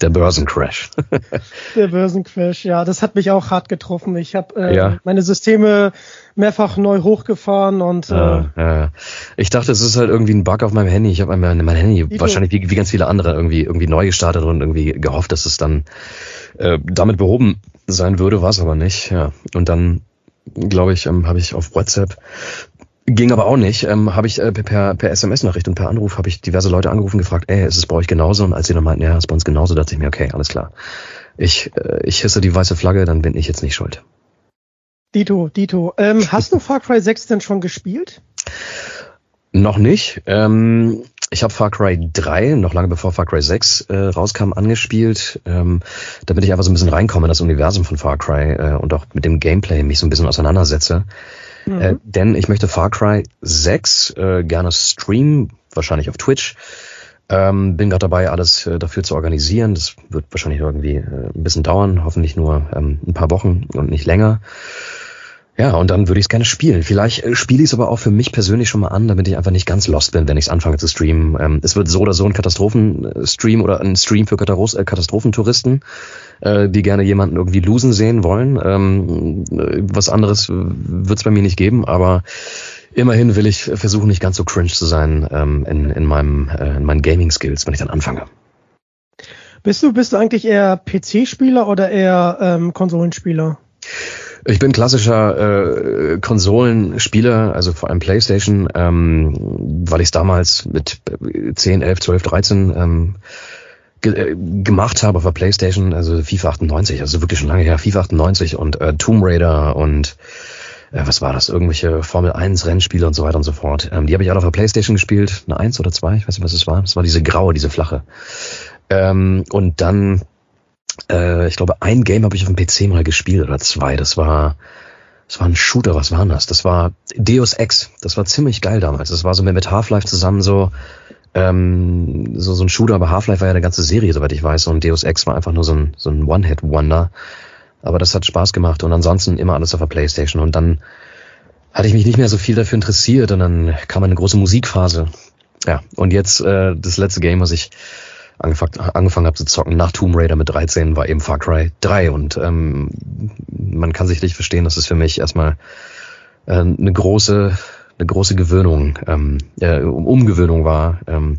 D: Der Börsencrash. (laughs)
C: Der Börsencrash, ja, das hat mich auch hart getroffen. Ich habe äh, ja. meine Systeme mehrfach neu hochgefahren und äh,
D: ja, ja. ich dachte, es ist halt irgendwie ein Bug auf meinem Handy. Ich habe mein, mein Handy Ito. wahrscheinlich wie, wie ganz viele andere irgendwie irgendwie neu gestartet und irgendwie gehofft, dass es dann äh, damit behoben sein würde, war es aber nicht. Ja, und dann glaube ich, ähm, habe ich auf WhatsApp Ging aber auch nicht. Ähm, habe ich äh, per, per SMS-Nachricht und per Anruf habe ich diverse Leute angerufen gefragt, ey, ist es bei euch genauso? Und als sie dann meinten, ja, ist bei uns genauso, dachte ich mir, okay, alles klar. Ich, äh, ich hisse die weiße Flagge, dann bin ich jetzt nicht schuld.
C: Dito, Dito, ähm, hast du Far Cry 6 denn schon gespielt?
D: Noch nicht. Ähm, ich habe Far Cry 3, noch lange bevor Far Cry 6 äh, rauskam, angespielt, ähm, damit ich einfach so ein bisschen reinkomme in das Universum von Far Cry äh, und auch mit dem Gameplay mich so ein bisschen auseinandersetze. Mhm. Äh, denn ich möchte Far Cry 6 äh, gerne streamen, wahrscheinlich auf Twitch. Ähm, bin gerade dabei, alles äh, dafür zu organisieren. Das wird wahrscheinlich irgendwie äh, ein bisschen dauern, hoffentlich nur ähm, ein paar Wochen und nicht länger. Ja, und dann würde ich es gerne spielen. Vielleicht äh, spiele ich es aber auch für mich persönlich schon mal an, damit ich einfach nicht ganz lost bin, wenn ich anfange zu streamen. Ähm, es wird so oder so ein Katastrophenstream oder ein Stream für Katastroph äh, Katastrophentouristen, äh, die gerne jemanden irgendwie losen sehen wollen. Ähm, äh, was anderes wird es bei mir nicht geben, aber immerhin will ich versuchen, nicht ganz so cringe zu sein ähm, in, in, meinem, äh, in meinen Gaming-Skills, wenn ich dann anfange.
C: Bist du, bist du eigentlich eher PC-Spieler oder eher ähm, Konsolenspieler?
D: Ich bin klassischer äh, Konsolenspieler, also vor allem PlayStation, ähm, weil ich es damals mit 10, 11, 12, 13 ähm, ge äh, gemacht habe auf der PlayStation, also FIFA 98, also wirklich schon lange her, FIFA 98 und äh, Tomb Raider und äh, was war das, irgendwelche Formel 1 Rennspiele und so weiter und so fort. Ähm, die habe ich alle auf der Playstation gespielt, eine 1 oder 2, ich weiß nicht, was es war. Es war diese graue, diese flache. Ähm, und dann, äh, ich glaube, ein Game habe ich auf dem PC mal gespielt oder zwei. Das war, das war ein Shooter, was war das? Das war Deus Ex. Das war ziemlich geil damals. Das war so mit Half-Life zusammen so, ähm, so, so ein Shooter, aber Half-Life war ja eine ganze Serie, soweit ich weiß. Und Deus Ex war einfach nur so ein, so ein One-Hit-Wonder. Aber das hat Spaß gemacht und ansonsten immer alles auf der Playstation. Und dann hatte ich mich nicht mehr so viel dafür interessiert und dann kam eine große Musikphase. Ja, und jetzt äh, das letzte Game, was ich angefangen, angefangen habe zu zocken nach Tomb Raider mit 13, war eben Far Cry 3. Und ähm, man kann sicherlich verstehen, dass es für mich erstmal äh, eine große, eine große Gewöhnung, ähm, äh, Umgewöhnung war, ähm,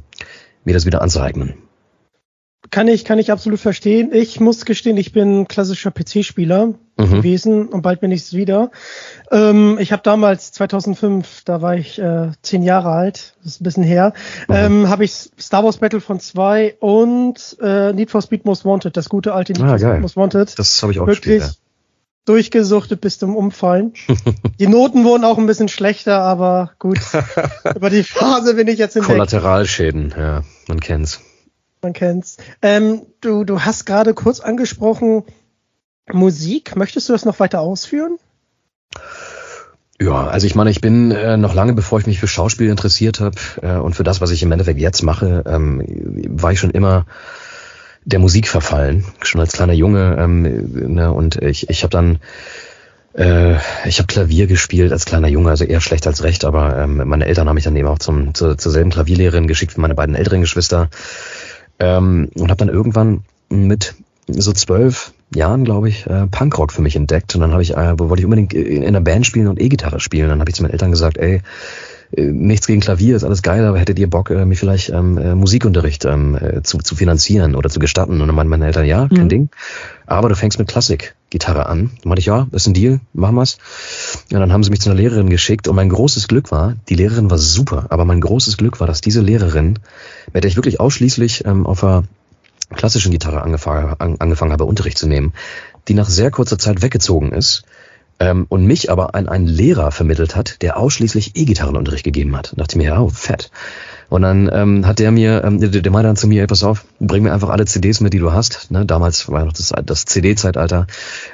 D: mir das wieder anzueignen.
C: Kann ich, kann ich absolut verstehen. Ich muss gestehen, ich bin klassischer PC-Spieler mhm. gewesen und bald bin ich es wieder. Ähm, ich habe damals 2005, da war ich äh, zehn Jahre alt, das ist ein bisschen her, mhm. ähm, habe ich Star Wars Battlefront 2 und äh, Need for Speed Most Wanted, das gute alte Need ah, for
D: geil.
C: Speed Most Wanted.
D: Das habe ich auch
C: Wirklich gespielt, ja. durchgesuchtet bis zum Umfallen. (laughs) Die Noten wurden auch ein bisschen schlechter, aber gut. (laughs) Über die Phase bin ich jetzt hinweg.
D: Kollateralschäden, ja, man kennt's
C: man kennt's. Ähm, du, du hast gerade kurz angesprochen Musik. Möchtest du das noch weiter ausführen?
D: Ja, also ich meine, ich bin äh, noch lange, bevor ich mich für Schauspiel interessiert habe äh, und für das, was ich im Endeffekt jetzt mache, ähm, war ich schon immer der Musik verfallen, schon als kleiner Junge. Ähm, ne, und ich, ich habe dann äh, ich habe Klavier gespielt als kleiner Junge, also eher schlecht als recht, aber ähm, meine Eltern haben mich dann eben auch zum, zur, zur selben Klavierlehrerin geschickt wie meine beiden älteren Geschwister. Ähm, und habe dann irgendwann mit so zwölf Jahren, glaube ich, äh, Punkrock für mich entdeckt. Und dann habe ich, äh, wollte ich unbedingt in einer Band spielen und E-Gitarre spielen. Dann habe ich zu meinen Eltern gesagt, ey, äh, nichts gegen Klavier, ist alles geil, aber hättet ihr Bock, äh, mir vielleicht ähm, äh, Musikunterricht ähm, äh, zu, zu finanzieren oder zu gestatten? Und dann meinten meine Eltern, ja, kein mhm. Ding. Aber du fängst mit Klassik-Gitarre an. Dann meinte ich, ja, ist ein Deal, machen wir's. Und dann haben sie mich zu einer Lehrerin geschickt und mein großes Glück war, die Lehrerin war super, aber mein großes Glück war, dass diese Lehrerin, mit der ich wirklich ausschließlich ähm, auf einer klassischen Gitarre angefangen, an, angefangen habe, Unterricht zu nehmen, die nach sehr kurzer Zeit weggezogen ist ähm, und mich aber an einen Lehrer vermittelt hat, der ausschließlich E-Gitarrenunterricht gegeben hat. Da dachte ich mir, oh, fett. Und dann ähm, hat der mir, ähm, der, der meinte dann zu mir, ey, pass auf, bring mir einfach alle CDs mit, die du hast. Ne? Damals war noch das, das CD-Zeitalter.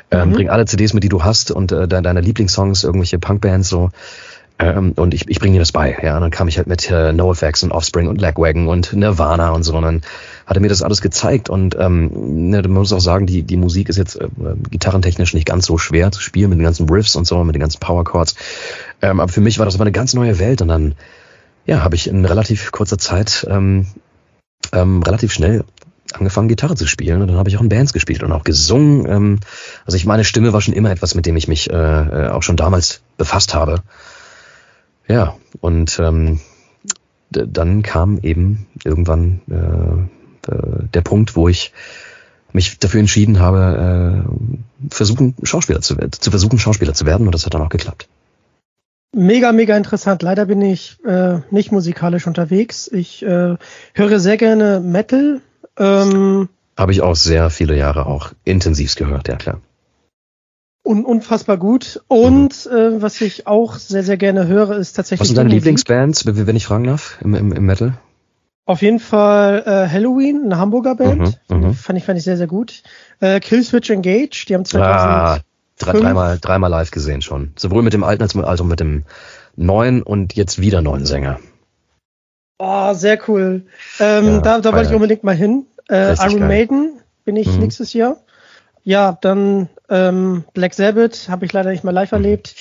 D: Ähm, mhm. Bring alle CDs mit, die du hast und äh, deine Lieblingssongs, irgendwelche Punkbands so. Ähm, und ich, ich bringe dir das bei. Ja, und dann kam ich halt mit äh, NoFX und Offspring und Lagwagon und Nirvana und so. Und dann hat er mir das alles gezeigt. Und ähm, ne, man muss auch sagen, die, die Musik ist jetzt äh, gitarrentechnisch nicht ganz so schwer zu spielen mit den ganzen Riffs und so, mit den ganzen Power Chords. Ähm, aber für mich war das aber eine ganz neue Welt. Und dann ja, habe ich in relativ kurzer Zeit ähm, ähm, relativ schnell angefangen, Gitarre zu spielen. Und dann habe ich auch in Bands gespielt und auch gesungen. Ähm, also ich meine Stimme war schon immer etwas, mit dem ich mich äh, äh auch schon damals befasst habe. Ja, und ähm, dann kam eben irgendwann äh, äh, der Punkt, wo ich mich dafür entschieden habe, äh, versuchen Schauspieler zu, zu versuchen Schauspieler zu werden und das hat dann auch geklappt.
C: Mega, mega interessant. Leider bin ich äh, nicht musikalisch unterwegs. Ich äh, höre sehr gerne Metal. Ähm,
D: Habe ich auch sehr viele Jahre auch intensivst gehört, ja klar
C: un unfassbar gut. Und mhm. äh, was ich auch sehr, sehr gerne höre, ist tatsächlich. Was
D: sind deine Lieblingsbands, wenn ich fragen darf, im, im, im Metal?
C: Auf jeden Fall äh, Halloween, eine Hamburger Band. Mhm, mhm. fand, ich, fand ich sehr, sehr gut. Äh, Killswitch Engage, die haben 2000. Ah,
D: drei, dreimal, dreimal live gesehen schon. Sowohl mit dem alten als auch mit dem neuen und jetzt wieder neuen Sänger.
C: Oh, sehr cool. Ähm, ja, da da wollte ich unbedingt mal hin. Äh, Iron geil. Maiden bin ich mhm. nächstes Jahr. Ja, dann ähm, Black Sabbath habe ich leider nicht mal live erlebt.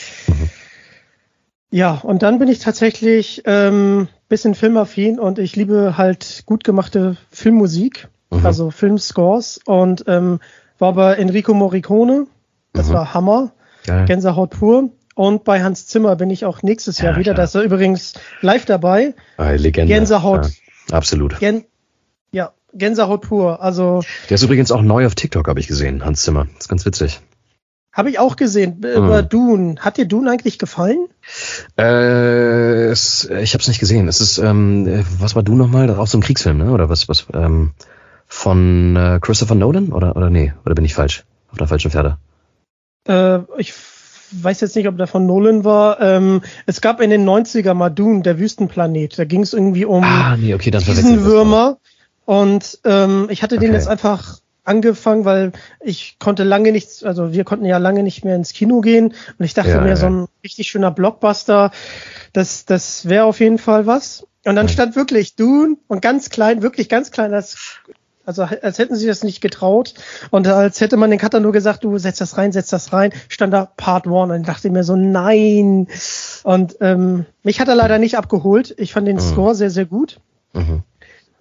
C: Ja, und dann bin ich tatsächlich ähm, bisschen filmaffin und ich liebe halt gut gemachte Filmmusik, mhm. also Filmscores und ähm, war bei Enrico Morricone, das mhm. war Hammer, Geil. Gänsehaut pur. Und bei Hans Zimmer bin ich auch nächstes Jahr ja, wieder. Da ist er übrigens live dabei.
D: Ah, Legende.
C: Gänsehaut.
D: Ja, absolut.
C: Gän ja, Gänsehaut pur. Also
D: Der ist übrigens auch neu auf TikTok, habe ich gesehen, Hans Zimmer. Das ist ganz witzig.
C: Habe ich auch gesehen äh, über Dune. Hat dir Dune eigentlich gefallen?
D: Äh, es, ich habe es nicht gesehen. Es ist, ähm, äh, was war du nochmal? Auch so ein Kriegsfilm, ne? Oder was, was, ähm, von äh, Christopher Nolan? Oder, oder nee? Oder bin ich falsch? Auf der falschen Pferde?
C: Äh, ich weiß jetzt nicht, ob der von Nolan war. Ähm, es gab in den 90er mal Dune, der Wüstenplanet. Da ging es irgendwie um
D: Ah, nee, okay, dann verwechselt das.
C: Würmer. Und ähm, ich hatte den
D: Okay.
C: jetzt einfach angefangen, weil ich konnte lange nichts, also wir konnten ja lange nicht mehr ins Kino gehen und ich dachte
D: Ja,
C: mir,
D: ja.
C: so ein richtig schöner Blockbuster, das, das wäre auf jeden Fall was. Und dann stand wirklich Dune und ganz klein, wirklich ganz klein, als, also als hätten sie das nicht getraut und als hätte man den Cutter nur gesagt, du setz das rein, setz das rein, stand da Part One und ich dachte mir so, nein. Und ähm, mich hat er leider nicht abgeholt. Ich fand den
D: Mhm.
C: Score sehr, sehr gut.
D: Mhm.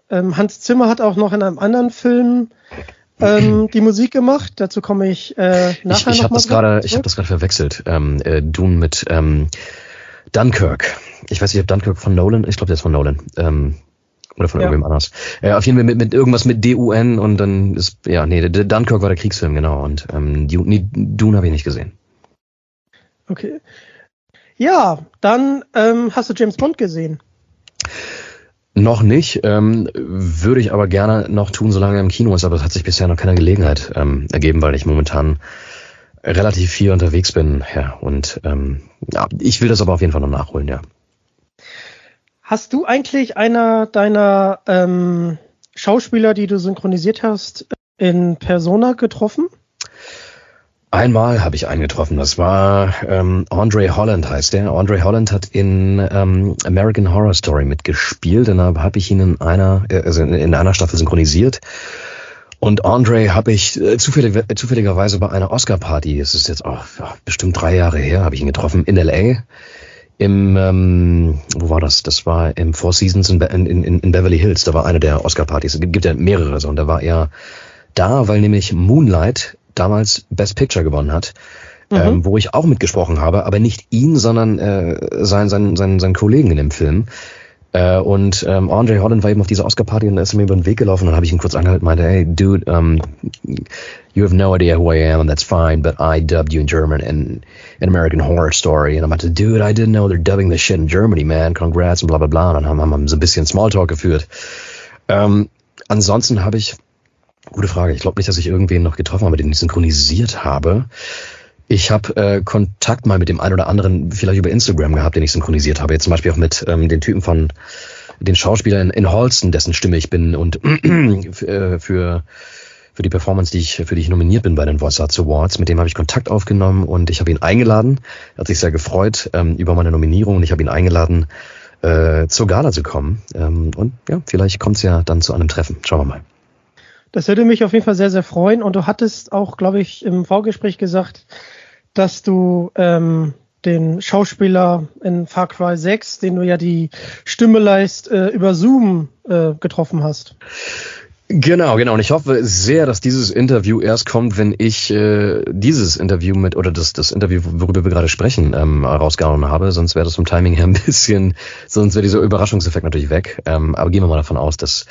C: Ähm, Hans Zimmer hat auch noch in einem anderen Film ähm, die Musik gemacht. Dazu komme ich äh,
D: Ich,
C: nachher
D: ich
C: noch
D: habe das gerade, ich habe das gerade verwechselt. Ähm, äh, Dune mit ähm, Dunkirk. Ich weiß nicht, ob Dunkirk von Nolan. Ich glaube, der ist von Nolan. Ähm, oder von
C: Ja.
D: irgendwem anders. Äh, auf jeden Fall mit, mit irgendwas mit D-U-N und dann ist, ja, nee, Dunkirk war der Kriegsfilm, genau. Und ähm, Dune, nee, Dune habe ich nicht gesehen.
C: Okay. Ja, dann ähm, hast du James Bond gesehen.
D: Noch nicht, ähm, würde ich aber gerne noch tun, solange er im Kino ist, aber es hat sich bisher noch keine Gelegenheit ähm, ergeben, weil ich momentan relativ viel unterwegs bin, ja, und ähm, ja, ich will das aber auf jeden Fall noch nachholen, ja.
C: Hast du eigentlich einer deiner ähm, Schauspieler, die du synchronisiert hast, in Persona getroffen?
D: Einmal habe ich einen getroffen, das war ähm, Andre Holland heißt der. Andre Holland hat in ähm, American Horror Story mitgespielt und da habe ich ihn in einer, äh, also in, in einer Staffel synchronisiert. Und Andre habe ich äh, zufällig, äh, zufälligerweise bei einer Oscar-Party, es ist jetzt auch ja, bestimmt drei Jahre her, habe ich ihn getroffen, in L.A. Im, ähm, wo war das? Das war im Four Seasons in, in, in, in Beverly Hills, da war eine der Oscar-Partys. Es gibt ja mehrere so und da war er da, weil nämlich Moonlight damals Best Picture gewonnen hat, ähm, wo ich auch mitgesprochen habe, aber nicht ihn, sondern äh, sein, sein, sein, sein Kollegen in dem Film. Äh, und ähm, Andre Holland war eben auf dieser Oscar-Party und ist mir über den Weg gelaufen und dann habe ich ihn kurz angehalten und meinte, hey, dude, um, you have no idea who I am and that's fine, but I dubbed you in German in an American Horror Story. Und er meinte, dude, I didn't know they're dubbing the shit in Germany, man, congrats und bla bla bla. Und dann haben, haben wir so ein bisschen Smalltalk geführt. Ähm, ansonsten habe ich Gute Frage. Ich glaube nicht, dass ich irgendwen noch getroffen habe, den ich synchronisiert habe. Ich habe äh, Kontakt mal mit dem einen oder anderen vielleicht über Instagram gehabt, den ich synchronisiert habe. Jetzt zum Beispiel auch mit ähm, den Typen von den Schauspieler in, in Holston, dessen Stimme ich bin und (clears throat) äh, für für die Performance, die ich für die ich nominiert bin bei den Voice Arts Awards. Mit dem habe ich Kontakt aufgenommen und ich habe ihn eingeladen. Er hat sich sehr gefreut ähm, über meine Nominierung und ich habe ihn eingeladen, äh, zur Gala zu kommen. Ähm, und ja, vielleicht kommt es ja dann zu einem Treffen. Schauen wir mal.
C: Das würde mich auf jeden Fall sehr, sehr freuen. Und du hattest auch, glaube ich, im Vorgespräch gesagt, dass du ähm, den Schauspieler in Far Cry 6, den du ja die Stimme leist, äh, über Zoom äh, getroffen hast.
D: Genau, genau. Und ich hoffe sehr, dass dieses Interview erst kommt, wenn ich äh, dieses Interview mit oder das, das Interview, worüber wir gerade sprechen, ähm, rausgehauen habe. Sonst wäre das vom Timing her ein bisschen, sonst wäre dieser Überraschungseffekt natürlich weg. Ähm, aber gehen wir mal davon aus, dass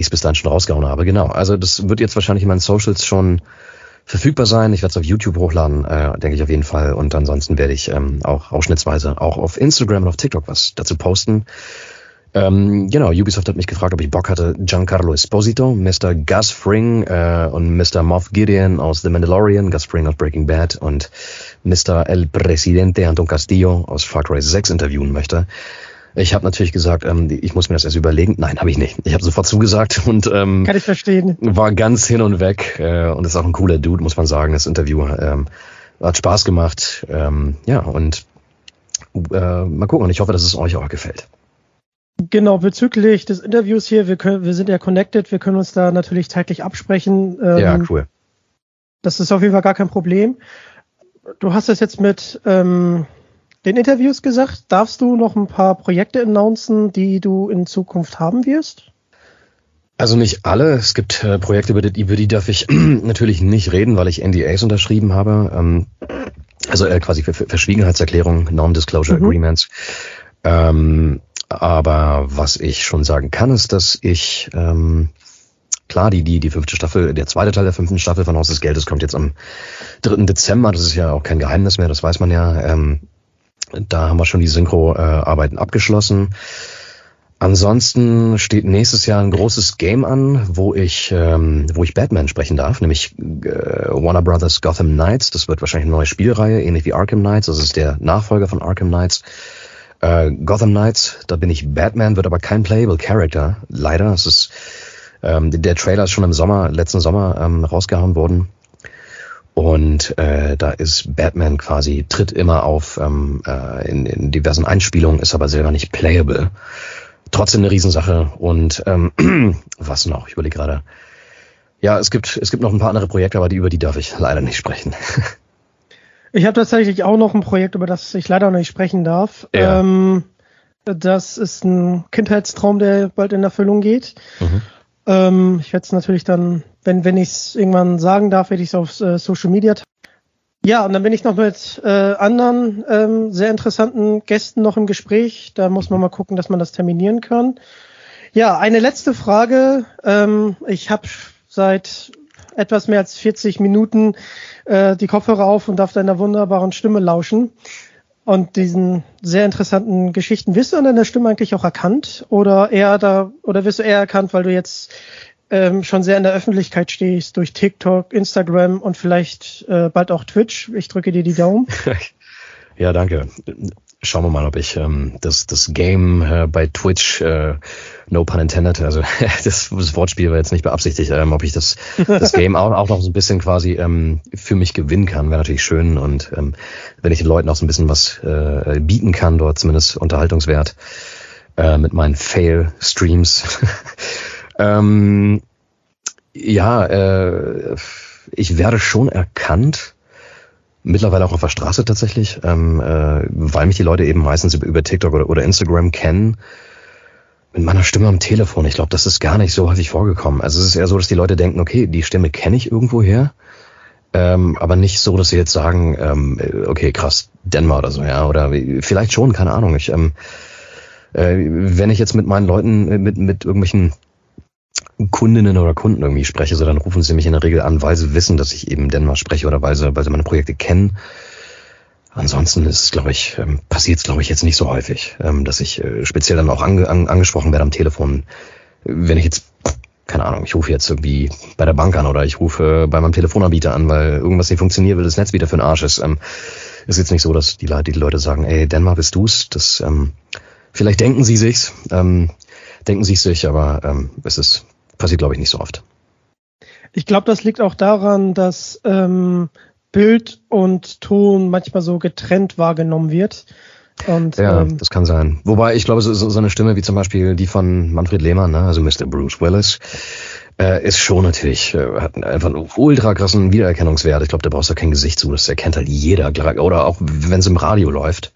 D: ich es bis dahin schon rausgehauen habe. Genau. Also das wird jetzt wahrscheinlich in meinen Socials schon verfügbar sein. Ich werde es auf YouTube hochladen, äh, denke ich auf jeden Fall. Und ansonsten werde ich ähm, auch ausschnittsweise auch auf Instagram und auf TikTok was dazu posten. Ähm, genau, Ubisoft hat mich gefragt, ob ich Bock hatte, Giancarlo Esposito, Mr. Gus Fring äh, und Mr. Moff Gideon aus The Mandalorian, Gus Fring aus Breaking Bad und Mr. El Presidente Anton Castillo aus Far Cry 6 interviewen möchte. Ich habe natürlich gesagt, ähm, ich muss mir das erst überlegen. Nein, habe ich nicht. Ich habe sofort zugesagt (laughs) und ähm,
C: Kann ich verstehen.
D: war ganz hin und weg äh, und ist auch ein cooler Dude, muss man sagen. Das Interview ähm, hat Spaß gemacht. Ähm, ja, und äh, mal gucken. Und ich hoffe, dass es euch auch gefällt.
C: Genau, bezüglich des Interviews hier, wir, können, wir sind ja connected, wir können uns da natürlich zeitlich absprechen. Ähm,
D: ja, cool.
C: Das ist auf jeden Fall gar kein Problem. Du hast es jetzt mit ähm, den Interviews gesagt. Darfst du noch ein paar Projekte announcen, die du in Zukunft haben wirst?
D: Also nicht alle. Es gibt äh, Projekte, über die, über die darf ich (clears throat) natürlich nicht reden, weil ich NDAs unterschrieben habe. Ähm, also äh, quasi Ver Verschwiegenheitserklärung, Non-Disclosure
C: Mhm.
D: Agreements. Ähm, aber was ich schon sagen kann, ist, dass ich ähm, klar, die, die, die fünfte Staffel, der zweite Teil der fünften Staffel von Haus des Geldes kommt jetzt am 3. Dezember. Das ist ja auch kein Geheimnis mehr, das weiß man ja. Ähm, da haben wir schon die Synchro-Arbeiten abgeschlossen. Ansonsten steht nächstes Jahr ein großes Game an, wo ich, ähm, wo ich Batman sprechen darf, nämlich äh, Warner Brothers Gotham Knights. Das wird wahrscheinlich eine neue Spielreihe, ähnlich wie Arkham Knights. Das ist der Nachfolger von Arkham Knights. Äh, Gotham Knights, da bin ich Batman, wird aber kein Playable Character. Leider. Es ist, ähm, der Trailer ist schon im Sommer, letzten Sommer ähm, rausgehauen worden. Und äh, da ist Batman quasi, tritt immer auf ähm, äh, in, in diversen Einspielungen, ist aber selber nicht playable. Trotzdem eine Riesensache. Und ähm, (clears throat) was noch? Ich überlege gerade. Ja, es gibt, es gibt noch ein paar andere Projekte, aber die, über die darf ich leider nicht sprechen. (laughs)
C: Ich habe tatsächlich auch noch ein Projekt, über das ich leider noch nicht sprechen darf. Ja. Ähm, das ist ein Kindheitstraum, der bald in Erfüllung geht. Mhm. Ähm, ich werde es natürlich dann, wenn, wenn ich es irgendwann sagen darf, werde ich es auf äh, Social Media ja, und dann bin ich noch mit äh, anderen ähm, sehr interessanten Gästen noch im Gespräch. Da muss man mal gucken, dass man das terminieren kann. Ja, eine letzte Frage. Ähm, ich habe seit etwas mehr als 40 Minuten äh, die Kopfhörer auf und darf deiner wunderbaren Stimme lauschen. Und diesen sehr interessanten Geschichten. Wirst du an deiner Stimme eigentlich auch erkannt? Oder eher da, oder wirst du eher erkannt, weil du jetzt ähm, schon sehr in der Öffentlichkeit stehst durch TikTok, Instagram und vielleicht äh, bald auch Twitch? Ich drücke dir die Daumen. (laughs)
D: ja, danke schauen wir mal, ob ich ähm, das, das Game äh, bei Twitch, äh, no pun intended, also (laughs) das, das Wortspiel war jetzt nicht beabsichtigt, ähm, ob ich das, das Game auch, auch noch so ein bisschen quasi ähm, für mich gewinnen kann, wäre natürlich schön. Und ähm, wenn ich den Leuten auch so ein bisschen was äh, bieten kann, dort zumindest Unterhaltungswert äh, mit meinen Fail-Streams. (laughs) ähm, ja, äh, ich werde schon erkannt Mittlerweile auch auf der Straße tatsächlich, ähm, äh, weil mich die Leute eben meistens über, TikTok oder, oder Instagram kennen. Mit meiner Stimme am Telefon, ich glaube, das ist gar nicht so häufig vorgekommen. Also es ist eher so, dass die Leute denken, okay, die Stimme kenne ich irgendwoher, ähm, aber nicht so, dass sie jetzt sagen, ähm, okay, krass, Denver oder so, ja, oder vielleicht schon, keine Ahnung. Ich, ähm, äh, wenn ich jetzt mit meinen Leuten, mit, mit irgendwelchen Kundinnen oder Kunden irgendwie spreche, so dann rufen sie mich in der Regel an, weil sie wissen, dass ich eben Dänemark spreche oder weil sie, weil sie meine Projekte kennen. Ansonsten ist es, glaube ich, ähm, passiert es, glaube ich, jetzt nicht so häufig, ähm, dass ich äh, speziell dann auch ange, an, angesprochen werde am Telefon. Wenn ich jetzt, keine Ahnung, ich rufe jetzt irgendwie bei der Bank an oder ich rufe bei meinem Telefonanbieter an, weil irgendwas nicht funktioniert, weil das Netz wieder für den Arsch ist. Ähm, ist jetzt nicht so, dass die, die Leute sagen, ey, Dänemark bist du's? Das, ähm, vielleicht denken sie sich's, ähm, denken sie sich, aber ähm, es ist passiert, glaube ich, nicht so oft.
C: Ich glaube, das liegt auch daran, dass ähm, Bild und Ton manchmal so getrennt wahrgenommen wird. Und,
D: ja, ähm, das kann sein. Wobei ich glaube, so, so eine Stimme wie zum Beispiel die von Manfred Lehmann, ne, also Mr. Bruce Willis, äh, ist schon natürlich, äh, hat einfach einen ultra krassen Wiedererkennungswert. Ich glaube, da brauchst du kein Gesicht zu, das erkennt halt jeder. Oder auch wenn es im Radio läuft.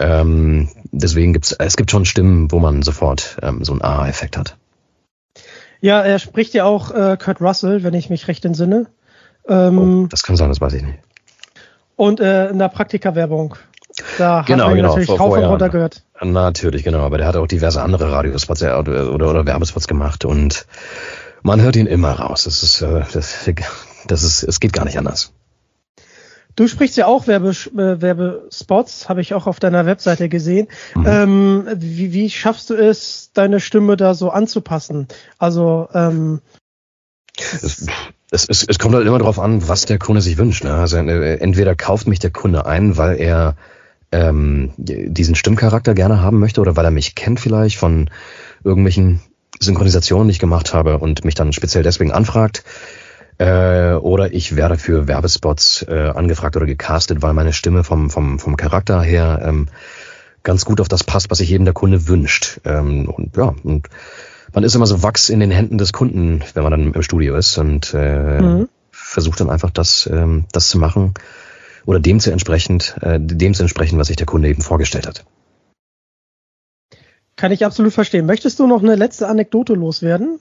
D: Ähm, deswegen gibt's, es gibt schon Stimmen, wo man sofort ähm, so einen A-Effekt hat.
C: Ja, er spricht ja auch äh, Kurt Russell, wenn ich mich recht entsinne.
D: Ähm, oh, das kann sein, das weiß ich nicht.
C: Und äh, in der Praktika-Werbung.
D: Da genau, hat genau,
C: natürlich Kauf und runter gehört.
D: Natürlich, genau. Aber der hat auch diverse andere Radiospots äh, oder, oder, oder Werbespots gemacht und man hört ihn immer raus. Das ist, äh, das, das ist, es geht gar nicht anders.
C: Du sprichst ja auch Werbe, äh, Werbespots, habe ich auch auf deiner Webseite gesehen. Mhm. Ähm, wie, wie schaffst du es, deine Stimme da so anzupassen? Also ähm,
D: es, es, es, es kommt halt immer darauf an, was der Kunde sich wünscht. Ne? Also äh, entweder kauft mich der Kunde ein, weil er ähm, diesen Stimmcharakter gerne haben möchte oder weil er mich kennt vielleicht von irgendwelchen Synchronisationen, die ich gemacht habe und mich dann speziell deswegen anfragt. Äh, oder ich werde für Werbespots äh, angefragt oder gecastet, weil meine Stimme vom, vom, vom Charakter her ähm, ganz gut auf das passt, was sich eben der Kunde wünscht. Ähm, und ja, und man ist immer so Wachs in den Händen des Kunden, wenn man dann im Studio ist und äh, mhm. versucht dann einfach das, ähm, das zu machen oder dem zu entsprechend, äh, dem zu entsprechen, was sich der Kunde eben vorgestellt hat.
C: Kann ich absolut verstehen. Möchtest du noch eine letzte Anekdote loswerden?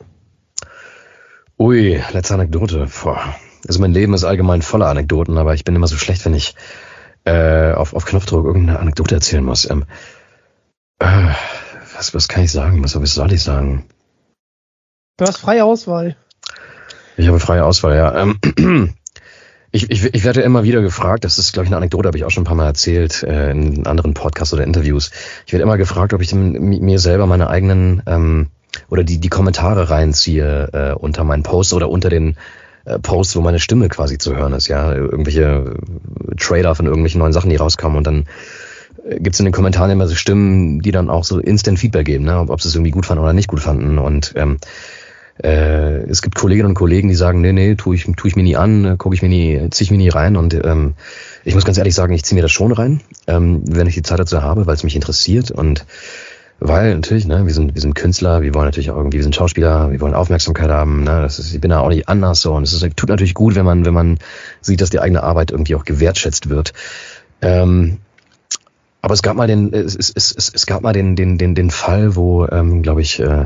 D: Ui, letzte Anekdote. Boah. Also mein Leben ist allgemein voller Anekdoten, aber ich bin immer so schlecht, wenn ich äh, auf, auf Knopfdruck irgendeine Anekdote erzählen muss. Ähm, äh, was, was kann ich sagen? Was, was soll ich sagen?
C: Du hast freie Auswahl.
D: Ich habe freie Auswahl, ja. Ähm, (clears throat) ich, ich, ich werde immer wieder gefragt, das ist, glaube ich, eine Anekdote, habe ich auch schon ein paar Mal erzählt äh, in anderen Podcasts oder Interviews. Ich werde immer gefragt, ob ich mir selber meine eigenen ähm, oder die, die Kommentare reinziehe äh, unter meinen Posts oder unter den äh, Posts, wo meine Stimme quasi zu hören ist, ja. Irgendwelche Trailer von irgendwelchen neuen Sachen, die rauskommen und dann äh, gibt's in den Kommentaren immer so Stimmen, die dann auch so Instant Feedback geben, ne? ob, ob sie es irgendwie gut fanden oder nicht gut fanden. Und ähm, äh, es gibt Kolleginnen und Kollegen, die sagen, nee, nee, tue ich, tu ich mir nie an, gucke ich mir nie, ziehe ich mir nie rein. Und ähm, ich muss ganz ehrlich sagen, ich ziehe mir das schon rein, ähm, wenn ich die Zeit dazu habe, weil es mich interessiert und weil natürlich, ne, wir sind, wir sind Künstler, wir wollen natürlich auch irgendwie, wir sind Schauspieler, wir wollen Aufmerksamkeit haben, ne, das ist, ich bin da auch nicht anders so und es tut natürlich gut, wenn man, wenn man sieht, dass die eigene Arbeit irgendwie auch gewertschätzt wird. Ähm, aber es gab mal den, es, es, es, es gab mal den, den, den, den Fall, wo, ähm, glaube ich, äh,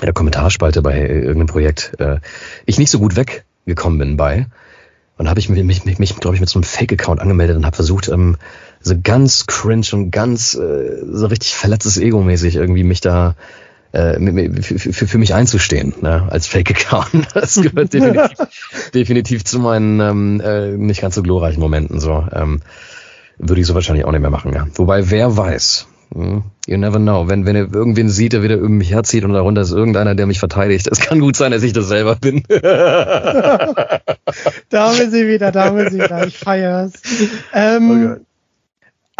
D: in der Kommentarspalte bei irgendeinem Projekt äh, ich nicht so gut weggekommen bin bei. Und habe ich mich, mich, mich, mich glaube ich, mit so einem Fake-Account angemeldet und habe versucht, ähm, so ganz cringe und ganz äh, so richtig verletztes Ego-mäßig irgendwie mich da äh, für, für, für mich einzustehen, ne, als Fake-Account. (laughs) Das gehört definitiv, (laughs) definitiv zu meinen ähm, äh, nicht ganz so glorreichen Momenten. So ähm, würde ich so wahrscheinlich auch nicht mehr machen. Ja. Wobei, wer weiß, hm? You never know. Wenn, wenn ihr irgendwen sieht, der wieder um mich herzieht und darunter ist irgendeiner, der mich verteidigt, es kann gut sein, dass ich das selber bin. (laughs)
C: da haben wir sie wieder, da haben wir sie wieder. Ich feier's. Ähm, okay.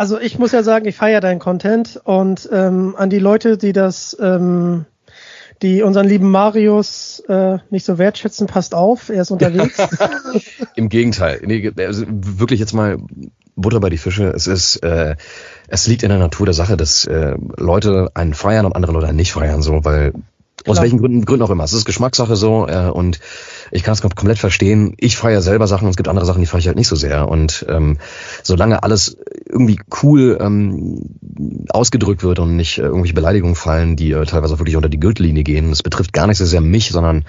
C: Also ich muss ja sagen, ich feiere deinen Content und ähm, an die Leute, die das, ähm, die unseren lieben Marius äh, nicht so wertschätzen, passt auf, er ist unterwegs. (laughs)
D: Im Gegenteil. Nee, also wirklich jetzt mal Butter bei die Fische. Es ist, äh, es liegt in der Natur der Sache, dass äh, Leute einen feiern und andere Leute nicht feiern, so, weil Klar. aus welchen Gründen, Gründen auch immer. Es ist Geschmackssache so äh, und ich kann es komplett verstehen. Ich feiere selber Sachen und es gibt andere Sachen, die feiere ich halt nicht so sehr. Und ähm, solange alles irgendwie cool ähm, ausgedrückt wird und nicht äh, irgendwelche Beleidigungen fallen, die äh, teilweise wirklich unter die Gürtellinie gehen, das betrifft gar nicht so sehr mich, sondern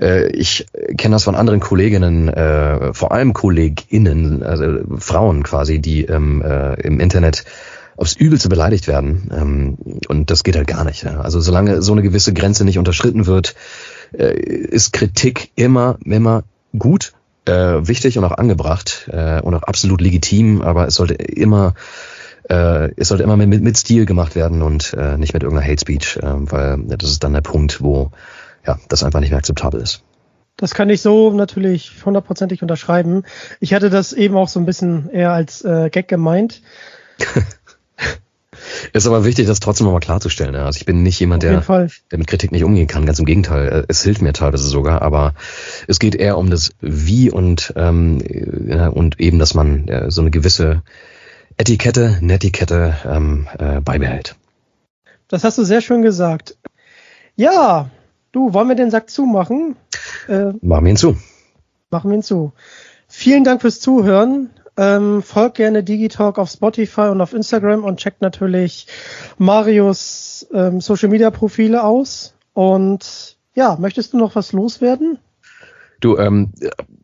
D: äh, ich kenne das von anderen Kolleginnen, äh, vor allem KollegInnen, also Frauen quasi, die ähm, äh, im Internet aufs Übelste beleidigt werden. Ähm, und das geht halt gar nicht. Ja. Also solange so eine gewisse Grenze nicht unterschritten wird, äh, ist Kritik immer, immer gut, äh, wichtig und auch angebracht äh, und auch absolut legitim, aber es sollte immer äh, es sollte immer mit, mit Stil gemacht werden und äh, nicht mit irgendeiner Hate Speech, äh, weil das ist dann der Punkt, wo ja, das einfach nicht mehr akzeptabel ist.
C: Das kann ich so natürlich hundertprozentig unterschreiben. Ich hatte das eben auch so ein bisschen eher als äh, Gag gemeint. (laughs)
D: Ist aber wichtig, das trotzdem nochmal klarzustellen. Also ich bin nicht jemand, der, der mit Kritik nicht umgehen kann. Ganz im Gegenteil. Äh, es hilft mir teilweise sogar. Aber es geht eher um das Wie und, ähm, und eben, dass man äh, so eine gewisse Etikette, Netiquette ähm, äh, beibehält.
C: Das hast du sehr schön gesagt. Ja, Du, wollen wir den Sack zumachen?
D: Äh, machen wir ihn zu.
C: Machen wir ihn zu. Vielen Dank fürs Zuhören. Ähm, folgt gerne Digitalk auf Spotify und auf Instagram und checkt natürlich Marius ähm, Social Media Profile aus. Und ja, möchtest du noch was loswerden?
D: Du, ähm,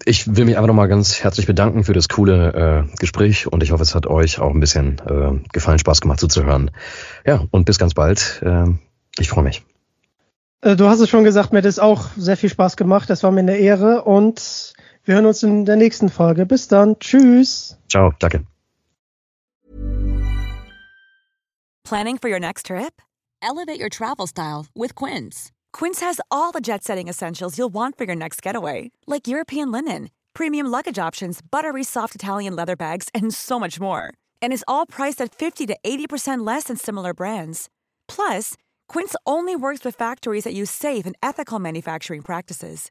D: ich will mich einfach nochmal ganz herzlich bedanken für das coole äh, Gespräch und ich hoffe, es hat euch auch ein bisschen äh, gefallen, Spaß gemacht zuzuhören. Ja, und bis ganz bald. Äh, ich freue mich.
C: Äh, du hast es schon gesagt, mir hat es auch sehr viel Spaß gemacht. Das war mir eine Ehre und wir hören uns in der nächsten Folge. Bis dann. Tschüss.
D: Ciao. Danke.
E: Planning for your next trip? Elevate your travel style with Quince. Quince has all the jet setting essentials you'll want for your next getaway, like European linen, premium luggage options, buttery soft Italian leather bags, and so much more. And is all priced at 50 to 80% less than similar brands. Plus, Quince only works with factories that use safe and ethical manufacturing practices.